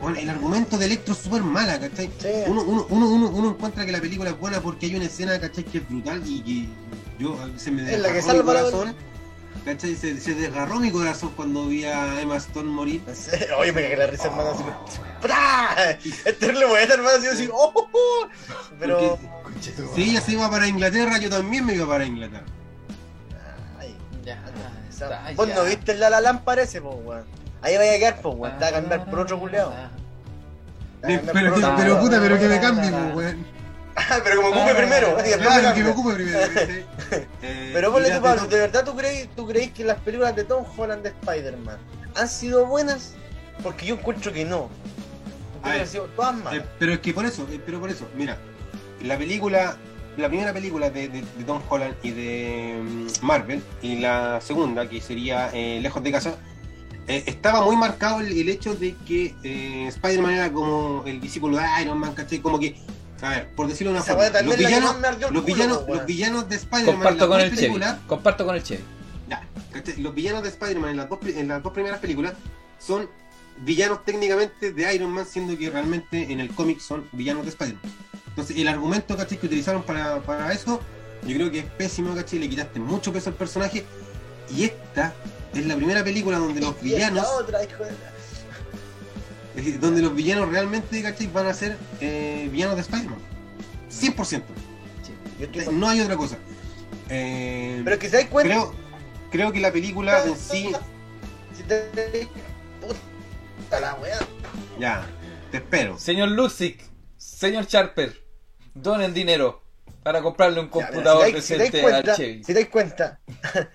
bueno, el argumento de Electro es súper mala, ¿cachai? sí. Uno, uno, uno, uno, encuentra que la película es buena porque hay una escena, ¿cachai? Que es brutal y que yo veces me la que salva la- corazón. ¿Cachai? Se, se desgarró mi corazón cuando vi a Emma Stone morir. Oye, me cagué la risa, hermano. Así, ¡Pra! Es terrible, buena, hermano. Así, así, ¡oh! Pero. Porque si ella se iba para Inglaterra, yo también me iba para Inglaterra. Ay, Ya, esa- Vos no viste el La La Land parece, po, weón. Ahí vaya a quedar, po, weón. Te va a cambiar por otro culeado. Pero, que- pero puta, pero que me cambie, pues, weón. pero como ocupe primero. después Claro, que me ocupe primero. Eh, Pero ponle tú, Pablo, ¿de verdad tú crees, tú crees que las películas de Tom Holland de Spider-Man han sido buenas? Porque yo encuentro que no. Ver, han sido todas Eh, malas. pero es que por eso, eh, pero por eso, mira, la película, la primera película de, de- de Tom Holland y de mm, Marvel, y la segunda, que sería eh, Lejos de Casa, eh, estaba muy marcado el, el hecho de que eh, Spider-Man era como el discípulo de Iron Man, ¿cachai? Como que, a ver, por decirlo de una forma, los villanos, los, culo, villanos, los villanos de Spider-Man en Comparto las con el Chevy. Comparto con el Chevy. ya, los villanos de Spider-Man en las, dos, en las dos primeras películas son villanos técnicamente de Iron Man, siendo que realmente en el cómic son villanos de Spider-Man. Entonces, el argumento ¿cachai? que utilizaron para, para eso, yo creo que es pésimo, ¿cachai? Le quitaste mucho peso al personaje. Y esta es la primera película donde los villanos, otra, hijo de la- donde los villanos realmente, ¿cachai? Van a ser eh, villanos de Spider-Man. 100%. Yo estoy Eh, No hay otra cosa. Eh, Pero que se dais cuenta. creo, creo que la película en sí... Si te. Puta la weá. Ya, te espero. Señor Luxic, señor Sharper, donen dinero para comprarle un Ya, mira, computador si dais- si dais decente cuenta, al Chevy. Si te dais cuenta.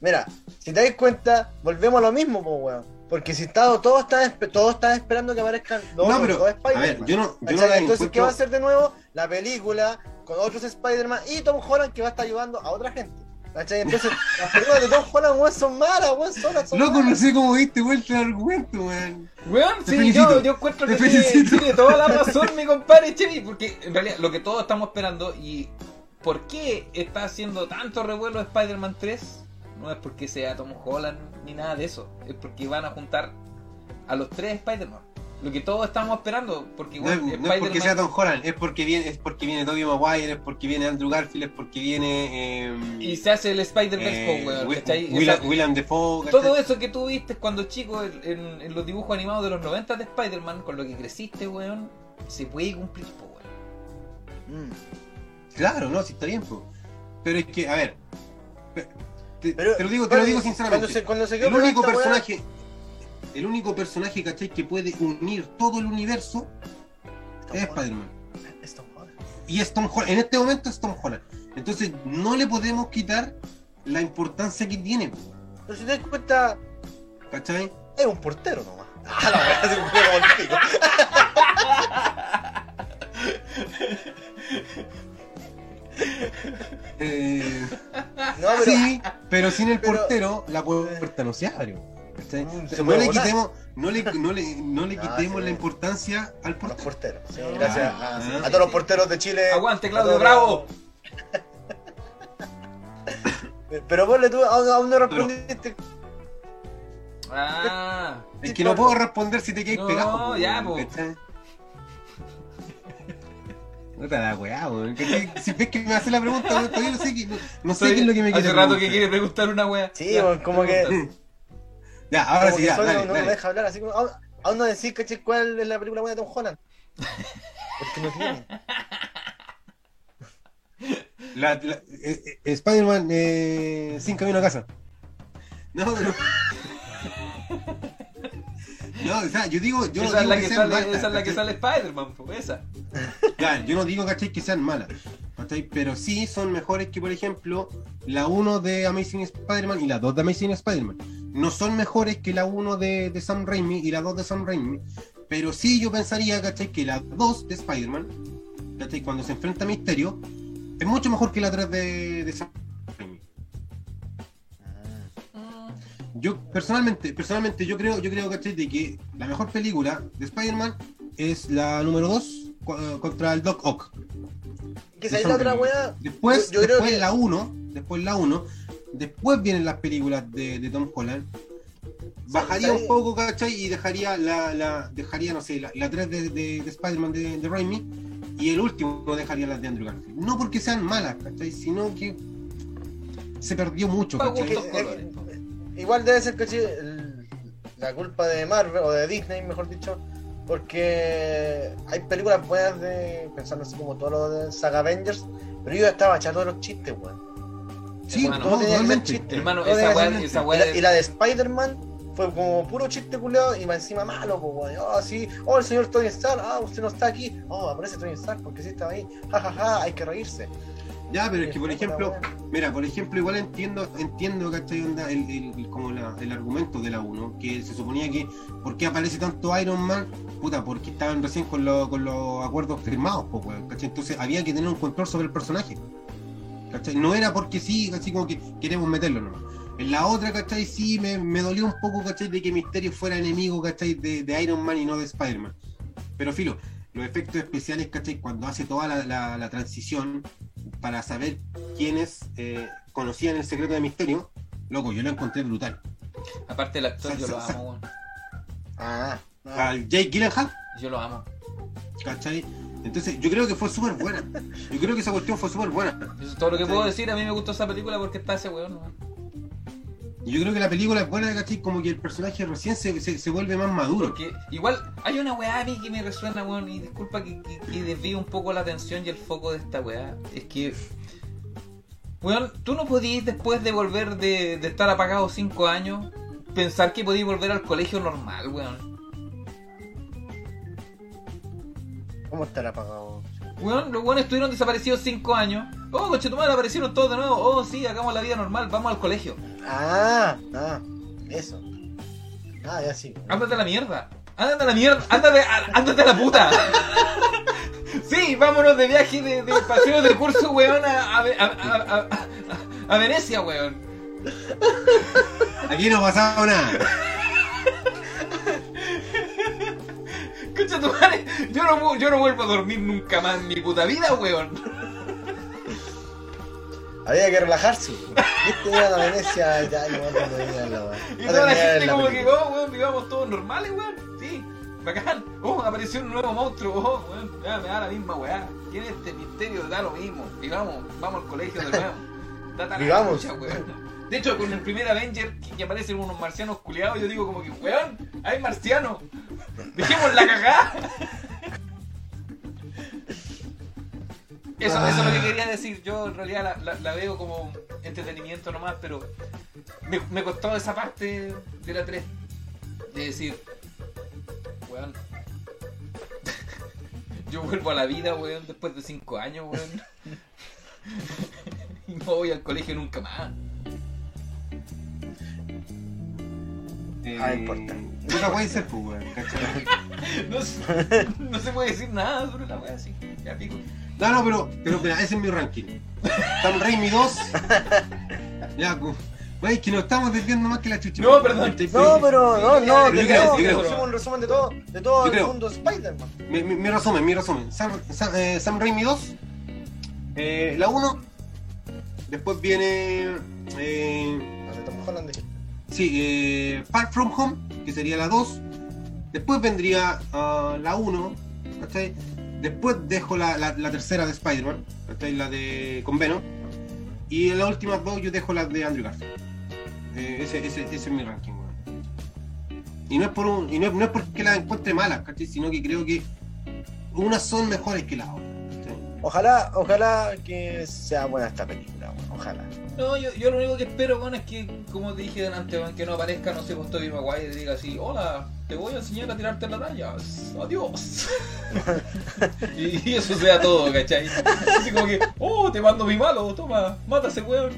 Mira, si te dais cuenta, volvemos a lo mismo, po, weón. Porque si está, todos están, todos están esperando que aparezcan No, otros pero, dos a Spider-Man. ver, yo no, yo no Entonces, ¿qué encuentro- va a hacer de nuevo? La película con otros Spider-Man y Tom Holland que va a estar ayudando a otra gente. ¿Cachai? Entonces, las películas de Tom Holland, weón, son malas, weón, solas, son Loco, no malas. sé cómo diste vuelta el argumento, weón. Weón, sí, felicito. yo, yo encuentro que tiene, tiene toda la razón mi compadre Chevy, porque en realidad lo que todos estamos esperando y por qué está haciendo tanto revuelo Spider-Man 3 no es porque sea Tom Holland ni nada de eso, es porque van a juntar a los tres Spider-Man. Lo que todos estamos esperando, porque No, es- igual no es porque sea Tom Holland, es porque viene, es porque viene Tobey Maguire, es porque viene Andrew Garfield, es porque viene eh, y se hace el Spider-Verse, eh, po, weón, Wi- ¿cachai? Willam, Esa- Willam Dafoe. Todo eso que tú viste cuando chico en, los dibujos animados de los 90 de Spider-Man, con lo que creciste, weón, se puede cumplir, po, weón. Mm. Claro, no, sí está bien, po. Pero es que, a ver, te, Pero, te lo digo, te lo digo sinceramente. Cuando se, cuando se quedó el único personaje, el único personaje, ¿cachai? Que puede unir todo el universo Tom es. Spider-Man. Es Tom Holland. Y es Tom Holland. En este momento es Tom Holland. Entonces no le podemos quitar la importancia que tiene. Pero si te das cuenta, ¿Cachai? es un portero nomás. Ah, la verdad, se como el. Eh, No, pero. sí, pero sin el pero- portero, la puerta no se abre. Mm, O sea, no, puede le quitemos, no, le, no, le, no le Ah, quitemos la importancia al Los portero. porteros. Sí, Ah, gracias ah, a, sí, a sí, todos los sí. porteros de Chile. Aguante, a Claudio, bravo. los- Pero ponle tú, aún, no respondiste. Ah, Es que no puedo responder si te quedas No, pegado. ya, po, No te da weá, weón. Si ves que me hace la pregunta, weón, todavía no sé, qué, no, no sé qué es lo que me quiere Hace rato que quiere preguntar una wea. Sí, Ya, weón, como que-. Ya, ahora Como sí, ya, solo dale, no me deja hablar así como. Aún, aún no decís, caché, cuál es la película buena de Tom Holland. Porque no tiene. La, la- eh, eh, Spider-Man eh, sin camino a casa. No, pero. No, o sea, yo digo, yo no esa, es digo la que que sean sale, malas, esa es la que sale Spider-Man, esa. Ya, yo no digo, ¿cachai? Que sean malas, ¿cachai? Pero sí son mejores que, por ejemplo, la 1 de Amazing Spider-Man y la 2 de Amazing Spider-Man. No son mejores que la 1 de, de Sam Raimi y la 2 de Sam Raimi. Pero sí yo pensaría, ¿cachai? Que la 2 de Spider-Man, ¿cachai? Cuando se enfrenta a Misterio, es mucho mejor que la 3 de, de Sam Yo personalmente, personalmente yo creo, yo creo, ¿cachai? De que la mejor película de Spider-Man es la número 2 contra el Doc Ock. Que la otra weá. Después, Yo- yo creo después que- la 1, después la 1, después vienen las películas de, de Tom Holland. Bajaría un poco, ¿cachai? Y dejaría la, la dejaría, no sé, la, la 3 de, de, de Spider-Man de, de Raimi y el último dejaría las de Andrew Garfield. No porque sean malas, ¿cachai? Sino que se perdió mucho, ¿cachai? Igual debe ser, el- la culpa de Marvel o de Disney, mejor dicho. Porque hay películas buenas de. pensando así como todo lo de Saga Avengers. Pero yo estaba de los chistes, weón. Sí, Hermano, no, todo tenía que ser totalmente. chiste. Hermano, Todo esa tenía que weá, ser- esa y, weá la, de- y la de Spider-Man fue como puro chiste culiado y encima malo, pues, weón. Oh, sí, oh, el señor Tony Stark, ah, usted no está aquí. Oh, aparece Tony Stark porque sí estaba ahí. Ja, ja, ja, hay que reírse. Ya, pero es que, por ejemplo, mira, por ejemplo, igual entiendo, entiendo, ¿cachai? Onda, el, el- como la- el argumento de la 1, que se suponía que, ¿por qué aparece tanto Iron Man? Puta, porque estaban recién con, lo- con los acuerdos firmados, weón, ¿cachai? Entonces había que tener un control sobre el personaje, ¿cachai? No era porque sí, así como que queremos meterlo nomás. En la otra, ¿cachai? Sí, me, me dolió un poco, ¿cachai? De que Misterio fuera enemigo, ¿cachai? De, de Iron Man y no de Spider-Man. Pero filo, los efectos especiales, ¿cachai? Cuando hace toda la, la- la transición para saber quiénes eh, conocían el secreto de Misterio, loco, yo lo encontré brutal. Aparte el actor, yo lo amo, weón. Ah, ah. Al Jake Gyllenhaal, Yo lo amo. ¿cachai? Entonces, yo creo que fue súper buena. Yo creo que esa cuestión fue súper buena. Eso es todo lo que puedo decir. A mí me gustó esa película porque está ese weón, weón. Y yo creo que la película es buena, ¿cachai? Como que el personaje recién se, se, se vuelve más maduro. Porque igual hay una weá a mí que me resuena, weón, y disculpa que, que, que desvíe un poco la atención y el foco de esta weá. Es que, weón, tú no podías después de volver de, de estar apagado 5 años pensar que podías volver al colegio normal, weón. ¿Cómo estará apagado? Weón, los weones estuvieron desaparecidos 5 años. Oh, coche tu madre, aparecieron todos de nuevo. Oh, sí, hagamos la vida normal, vamos al colegio. Ah, ah, eso. Ah, ya sí. Ándate a la mierda. Ándate a la mierda. Ándate a, ándate a la puta. Sí, vámonos de viaje de, de paseo de curso, weón, a, a, a, a- a- a Venecia, weón. Aquí no ha pasado nada. Escucha tu madre, yo no, yo no vuelvo a dormir nunca más en mi puta vida, weón. Había que relajarse. Viste, iban a Venecia ya y no venían la weá. Y toda la gente como que, oh, weón, vivamos todos normales, weón. Sí, bacán. Oh, apareció un nuevo monstruo. Oh, weón, ya me da la misma weá. ¿Quién es este misterio? Da lo mismo. Vivamos, vamos al colegio de nuevo. Vivamos. De hecho, con el primer Avenger que, aparecen unos marcianos culiados, yo digo como que, weón, hay marcianos. Dejemos la cagada. Eso, eso es lo que quería decir. Yo en realidad la, la- la veo como entretenimiento nomás, pero me, me costó esa parte de la 3. De decir, weón, yo vuelvo a la vida, weón, después de 5 años, weón. y no voy al colegio nunca más. Eh, Ah, importa. Puta, puede ser, pues, weón. No, se- no se puede decir nada sobre la wea así. Ya pico. No, no, pero, pero espera, ese es mi ranking. Sam Raimi 2. ya. Wey, que nos estamos desviando más que la chucha. No, perdón. No, pero no, no, Yo creo, creo, yo que creo. hicimos un resumen de todo, de todo Yo el creo. mundo Spider-Man. Mi, mi- mi resumen, mi resumen. Sam, Sam, eh, Sam Raimi 2. eh, la 1. Después viene. Eh, No, de Tom Holland dijiste. sí, eh, Far From Home, que sería la 2. Después vendría ah, la 1. ¿cachai? Después dejo la, la- tercera de Spider-Man, la de con Venom. Y en las últimas dos yo dejo la de Andrew Garfield. Eh, ese, ese- ese es mi ranking, weón. Y no es por un, y no no es porque las encuentre malas, ¿cachai? Sino que creo que unas son mejores que las otras. Ojalá, ojalá que sea buena esta película, weón, ojalá. No, yo, yo lo único que espero, bueno, es que, como te dije delante, weón, que no aparezca, no sé, pues Tobey Maguire y diga así, hola, te voy a enseñar a tirarte la raya, adiós. y, y eso sea todo, ¿cachai? Así como que, oh, te mando mi malo, toma, mata ese weón.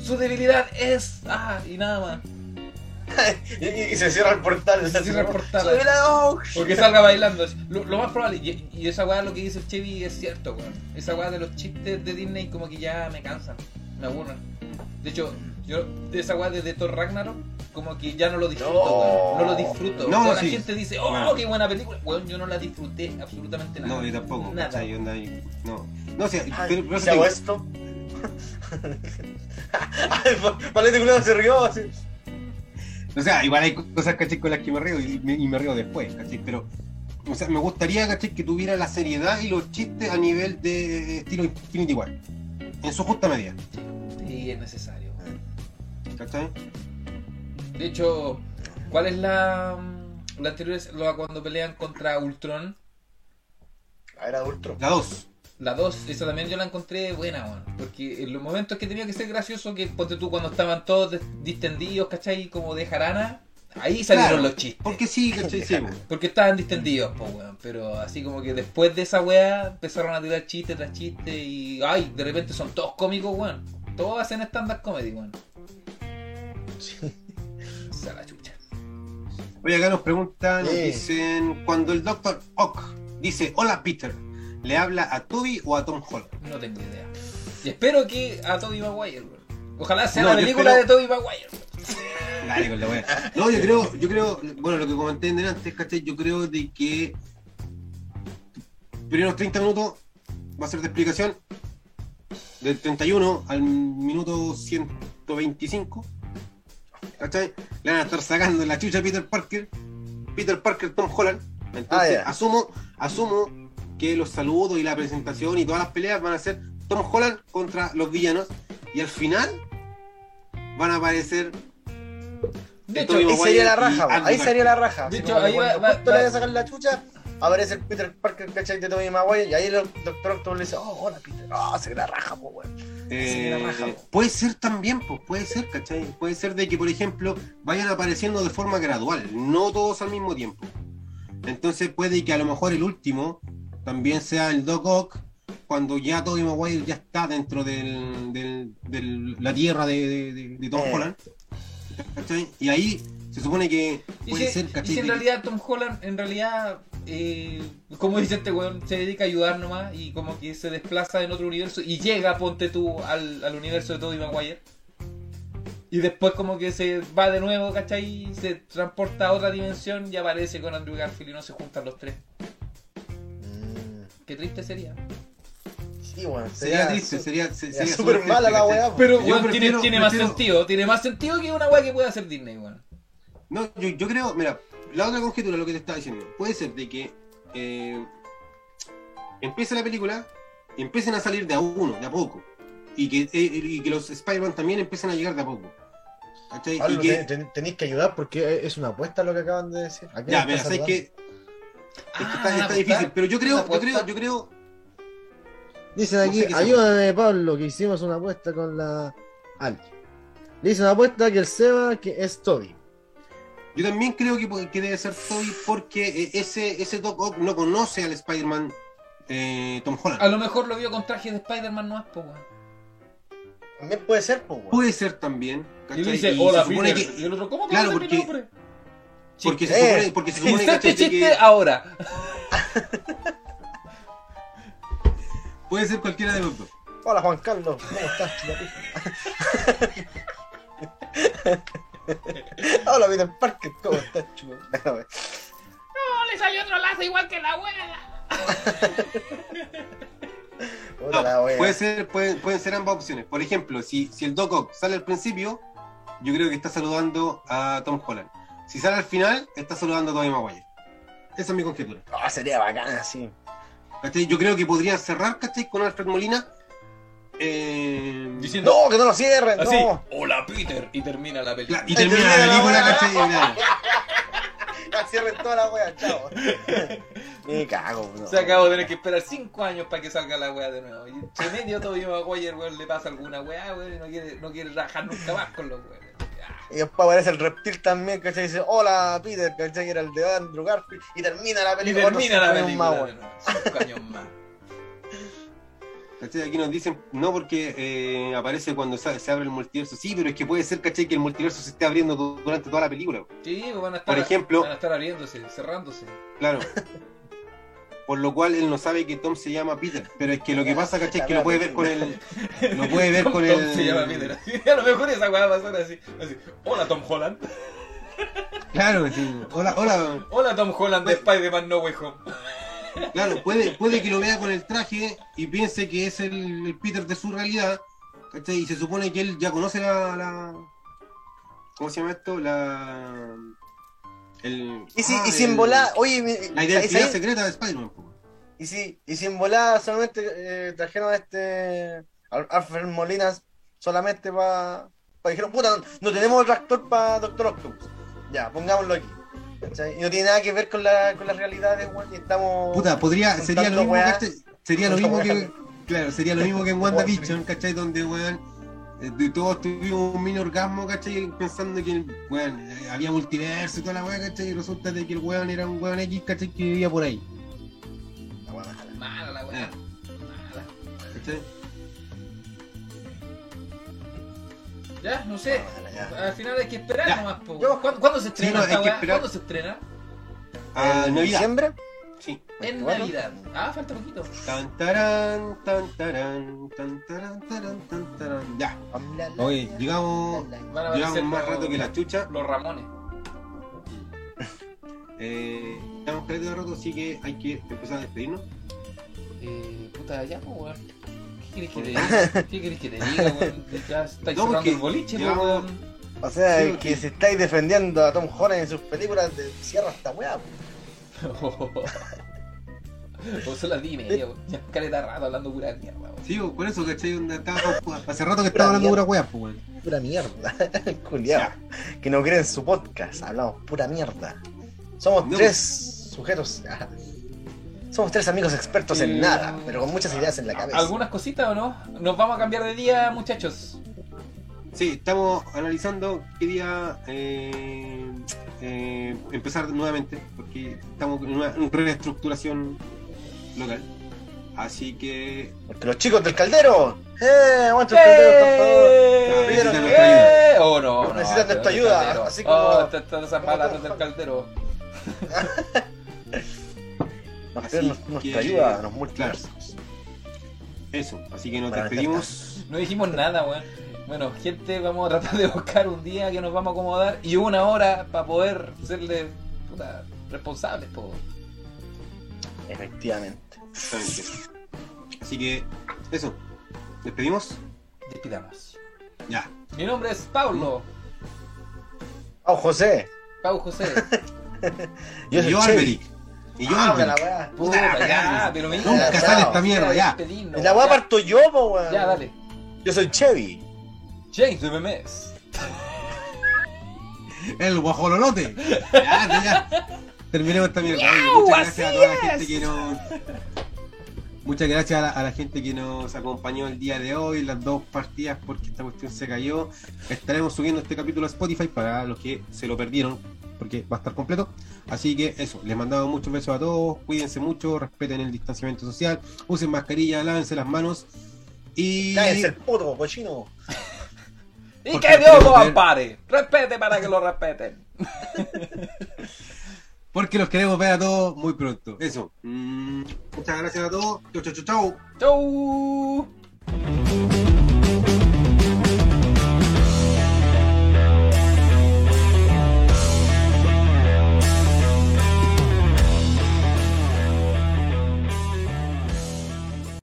Su debilidad es, ah, y nada más. y, y- se cierra el portal. Se cierra el portal. Porque salga bailando. Lo, lo más probable, y, y esa weá lo que dice el Chevy es cierto, weón. Esa weá de los chistes de Disney como que ya me cansan, me aburren. De hecho, yo de esa weá de, de Thor Ragnarok, como que ya no lo disfruto, No. weón. No lo disfruto. No, la sí. gente dice, oh, qué buena película. Weón, yo no la disfruté absolutamente nada. No, yo tampoco, Nada. ¿cachai? Onda ahí- No, no, o sea, Ay, pero, ¿Se esto? Ay, Palete culiado se rió así. O sea, igual hay cosas, ¿cachai? Con las que me río y me, y me río después, ¿cachai? Pero, o sea, me gustaría, ¿cachai? Que tuviera la seriedad y los chistes a nivel de estilo Infinity War. En su justa medida, Sí, es necesario. ¿cachai? De hecho, ¿cuál es la, la anterior? Es la cuando pelean contra Ultron. Ah, era Ultron. La 2. La 2, esa también yo la encontré buena, weón. Porque en los momentos que tenía que ser gracioso, que ponte tú cuando estaban todos distendidos, ¿cachai? Como de jarana, ahí salieron Claro, los chistes. Porque sí, ¿cachai? Sí. Porque estaban distendidos, pues, weón. Pero así como que después de esa weá empezaron a tirar chiste tras chiste y, ay, de repente son todos cómicos, weón. Todos hacen stand-up comedy, weón. Se la chucha. Oye, acá nos preguntan, Sí. dicen, cuando el Dr. Ock dice, hola Peter, ¿le habla a Toby o a Tom Holland? No tengo idea. Y espero que a Tobey Maguire, weón. Ojalá sea No, la película espero- de Tobey Maguire. weón. Dale con la wea. No, yo creo, yo creo, bueno, lo que comenté en antes, ¿cachai? Yo creo de que primeros 30 minutos va a ser de explicación. Del 31 al minuto 125. ¿Cachai? Le van a estar sacando la chucha a Peter Parker. Peter Parker, Tom Holland. Entonces, Ah, asumo, asumo que los saludos y la presentación y todas las peleas van a ser Tom Holland contra los villanos. Y al final van a aparecer De hecho, Ahí sería la raja, ahí sería la raja. De hecho, ahí va- cuando le voy a sacar la chucha, aparece el Peter Parker, ¿cachai? De Tobey Maguire, y ahí el Doctor Octopus le dice, oh, hola Peter, oh, sería la raja, po, weón. Eh, raja, po. puede ser también, pues puede ser, ¿cachai? Puede ser de que, por ejemplo, vayan apareciendo de forma gradual, no todos al mismo tiempo. Entonces puede que a lo mejor el último también sea el Doc Ock, cuando ya Tobey Maguire ya está dentro del- del- la tierra de, de, de- de Tom Eh. Holland. ¿Cachai? Y ahí se supone que Y puede si, ser, y si en realidad Tom Holland, en realidad, eh, como dice este weón, se dedica a ayudar nomás y como que se desplaza en otro universo y llega, ponte tú, al, al universo de Tobey Maguire. Y después como que se va de nuevo, ¿cachai? Se transporta a otra dimensión y aparece con Andrew Garfield y no se juntan los tres. Mm, Qué triste sería. Sí, weón. Sería triste, sería, se- sería sería súper mala la weá. Pero weón, tiene, prefiero- tiene más prefiero- sentido, tiene más sentido que una weá que puede hacer Disney, weón. No, yo, yo creo, mira, la otra conjetura, lo que te estaba diciendo, puede ser de que eh, empiece la película, empiecen a salir de a uno, de a poco, y que, eh, y que los Spider-Man también empiecen a llegar de a poco. Y que, tenéis que ayudar porque es una apuesta lo que acaban de decir. ¿A quién ya, sabes saludando? que, es que Ah, está, está apostar. difícil, pero yo creo, yo creo, yo creo, Dicen no aquí, sé qué se ayúdame Pablo, que hicimos una apuesta con la Ali. Dice una apuesta que el Seba que es Toby. yo también creo que, que debe ser Toby porque eh, ese, ese Doc Ock no conoce al Spider-Man eh, Tom Holland. A lo mejor lo vio con traje de Spider-Man no es, po. También puede ser, weón. Puede ser también. Y le dice, hola se Peter. que- Y el otro, ¿cómo Claro, conoce mi porque- nombre? porque se Eh, supone, porque se supone chiste que ahora. puede ser cualquiera de los dos. Hola, Juan Carlos. ¿Cómo estás, chupapija? Hola, Peter Parker. ¿Cómo estás, chupapija? No, le salió otro lazo igual que la abuela. Puta la wea. Puede ser, puede- pueden ser ambas opciones. Por ejemplo, si, si el Doc Ock sale al principio, yo creo que está saludando a Tom Holland. Si sale al final, está saludando a Tobey Maguire. Esa es mi conjetura. Ah, sería bacán así. ¿Cachai? Yo creo que podrían cerrar, ¿cachai? Con Alfred Molina. Eh, Diciendo, No, que no lo cierren, así, no. hola Peter. Y termina la película. Y termina la película, ¿cachai? Cierren toda la wea, chao. Me cago, bro. Se acabó de tener que esperar 5 años para que salga la weá de nuevo. Y entre medio todo Maguire, weón, le pasa alguna weá, weón, y no quiere, no quiere trabajar nunca más con los weones. Y después aparece el reptil también, ¿cachai? Y dice, hola Peter, ¿cachai? Que era el de Andrew Garfield. Y termina la Y película. termina la otros cinco años película más, de weón. nuevo. 5 años más. ¿Cachai? Aquí nos dicen, no porque eh, aparece cuando se abre el multiverso. Sí, pero es que puede ser, ¿cachai? Que el multiverso se esté abriendo du- durante toda la película. Sí, pues van a estar, Por ejemplo- van a estar abriéndose, cerrándose. Claro. Por lo cual él no sabe que Tom se llama Peter. Pero es que lo que pasa, ¿cachai? Que lo puede ver con el. Lo puede ver con Tom el. se llama Peter. así. A lo mejor esa weá va a pasar así, así. Hola Tom Holland. Claro, sí. Hola, hola. Hola Tom Holland de Spider-Man No Way Home. Claro, puede, puede que lo vea con el traje y piense que es el, el Peter de su realidad. ¿cachai? Y se supone que él ya conoce la. la- ¿Cómo se llama esto? La. El, Y si, ah, y si en el- volá, oye, La ¿sabes- identidad sabes? secreta de Spider-Man. Y si, y si en volá solamente eh, trajeron a este Al- Alfred Molinas solamente para pa, dijeron, puta, no, no tenemos otro actor para Doctor Octopus. Ya, pongámoslo aquí. Y no tiene nada que ver con la, con las realidades, weón, y estamos. Puta, podría, sería lo mismo, weas. ¿cachai? Sería lo mismo que. Claro, sería lo mismo que en WandaVision, ¿cachai? Donde, weón, de todos tuvimos un mini orgasmo, ¿cachai? Pensando que, weón, eh, había multiverso y toda la weá, ¿cachai? Y resulta de que el weón era un weón X, ¿cachai? Que vivía por ahí, La weá mala. Mala la weá. Eh. Mala. ¿cachai? Ya, no sé. Mala, ya. Al final hay que esperar Ya. nomás, po. ¿Cuándo, cuándo se estrena Sí, no, esta weá? ¿Cuándo se estrena? Ah, ¿En Navidad. diciembre? En 24. Navidad. Ah, falta poquito. Tan tarán, tan tarán, tan tarán, tarán, tan tarán. Ya. Oye, llegamos, llegamos más los- rato que la chucha. Los Ramones. Eh, estamos de rato, así que hay que empezar a despedirnos. Eh, puta, ya, pues, weón. ¿Qué querés que te diga? ¿Qué querés que te diga, weón? Ya estáis No, cerrando porque el boliche, pues, weón. O sea, Sí, que sí. si estáis defendiendo a Tom Holland en sus películas, de cierra esta weá. po. O son las 10 y media, weón. Ya caleta rato hablando pura mierda, weón. Sí, por eso, ¿cachai? Onda, estábamos- hace rato que estaba hablando pura weá, pues, weón. Pura mierda. Culiao. Que no creen su podcast. Hablamos pura mierda. Somos No. tres sujetos. Somos tres amigos expertos en Eh, nada, pero con muchas ideas en la cabeza. ¿Algunas cositas o no? Nos vamos a cambiar de día, muchachos. Sí, estamos analizando qué día eh, eh, empezar nuevamente, porque estamos en una reestructuración local. Así que Porque los chicos del caldero. ¡Eh! ¡Aguanta el caldero, por favor! ¡Eh! Ayuda. ¡Eh! ¡Oh, no! no, Necesitan no, nuestra del ayuda, caldero. así como- ¡Oh, esas palabras del caldero! Nos Así pidieron nuestra que- ayuda los multiversos. eso, así que nos despedimos. No dijimos nada, weón. Bueno, gente, vamos a tratar de buscar un día que nos vamos a acomodar y una hora para poder serle puta, responsables, po. Efectivamente. Exactamente. Así que eso, despedimos. Despidamos. Ya. Mi nombre es Pablo. ¡Oh, José! Pau José. Yo y soy yo. Alberic. Y yo Ah, la weá. Puta, ya, pero mira. Nunca ya, sale esta mierda, ya. la weá ya. parto yo, po, weón. Ya, dale. Yo soy Chevy. James de Memes. El guajololote. Ya, ya. Terminemos esta mierda. Oye, muchas gracias a toda la gente que nos. Muchas gracias a la, a la gente que nos acompañó el día de hoy, las dos partidas, porque esta cuestión se cayó. Estaremos subiendo este capítulo a Spotify para los que se lo perdieron, porque va a estar completo. Así que eso, les mandamos muchos besos a todos, cuídense mucho, respeten el distanciamiento social, usen mascarilla, lávense las manos Y Cállense el puto, cochino. Y que Dios lo ampare. Respete para que lo respeten. porque los queremos ver a todos muy pronto. Eso. Mm, muchas gracias a todos. Chau, chau, chau, chau. Chau.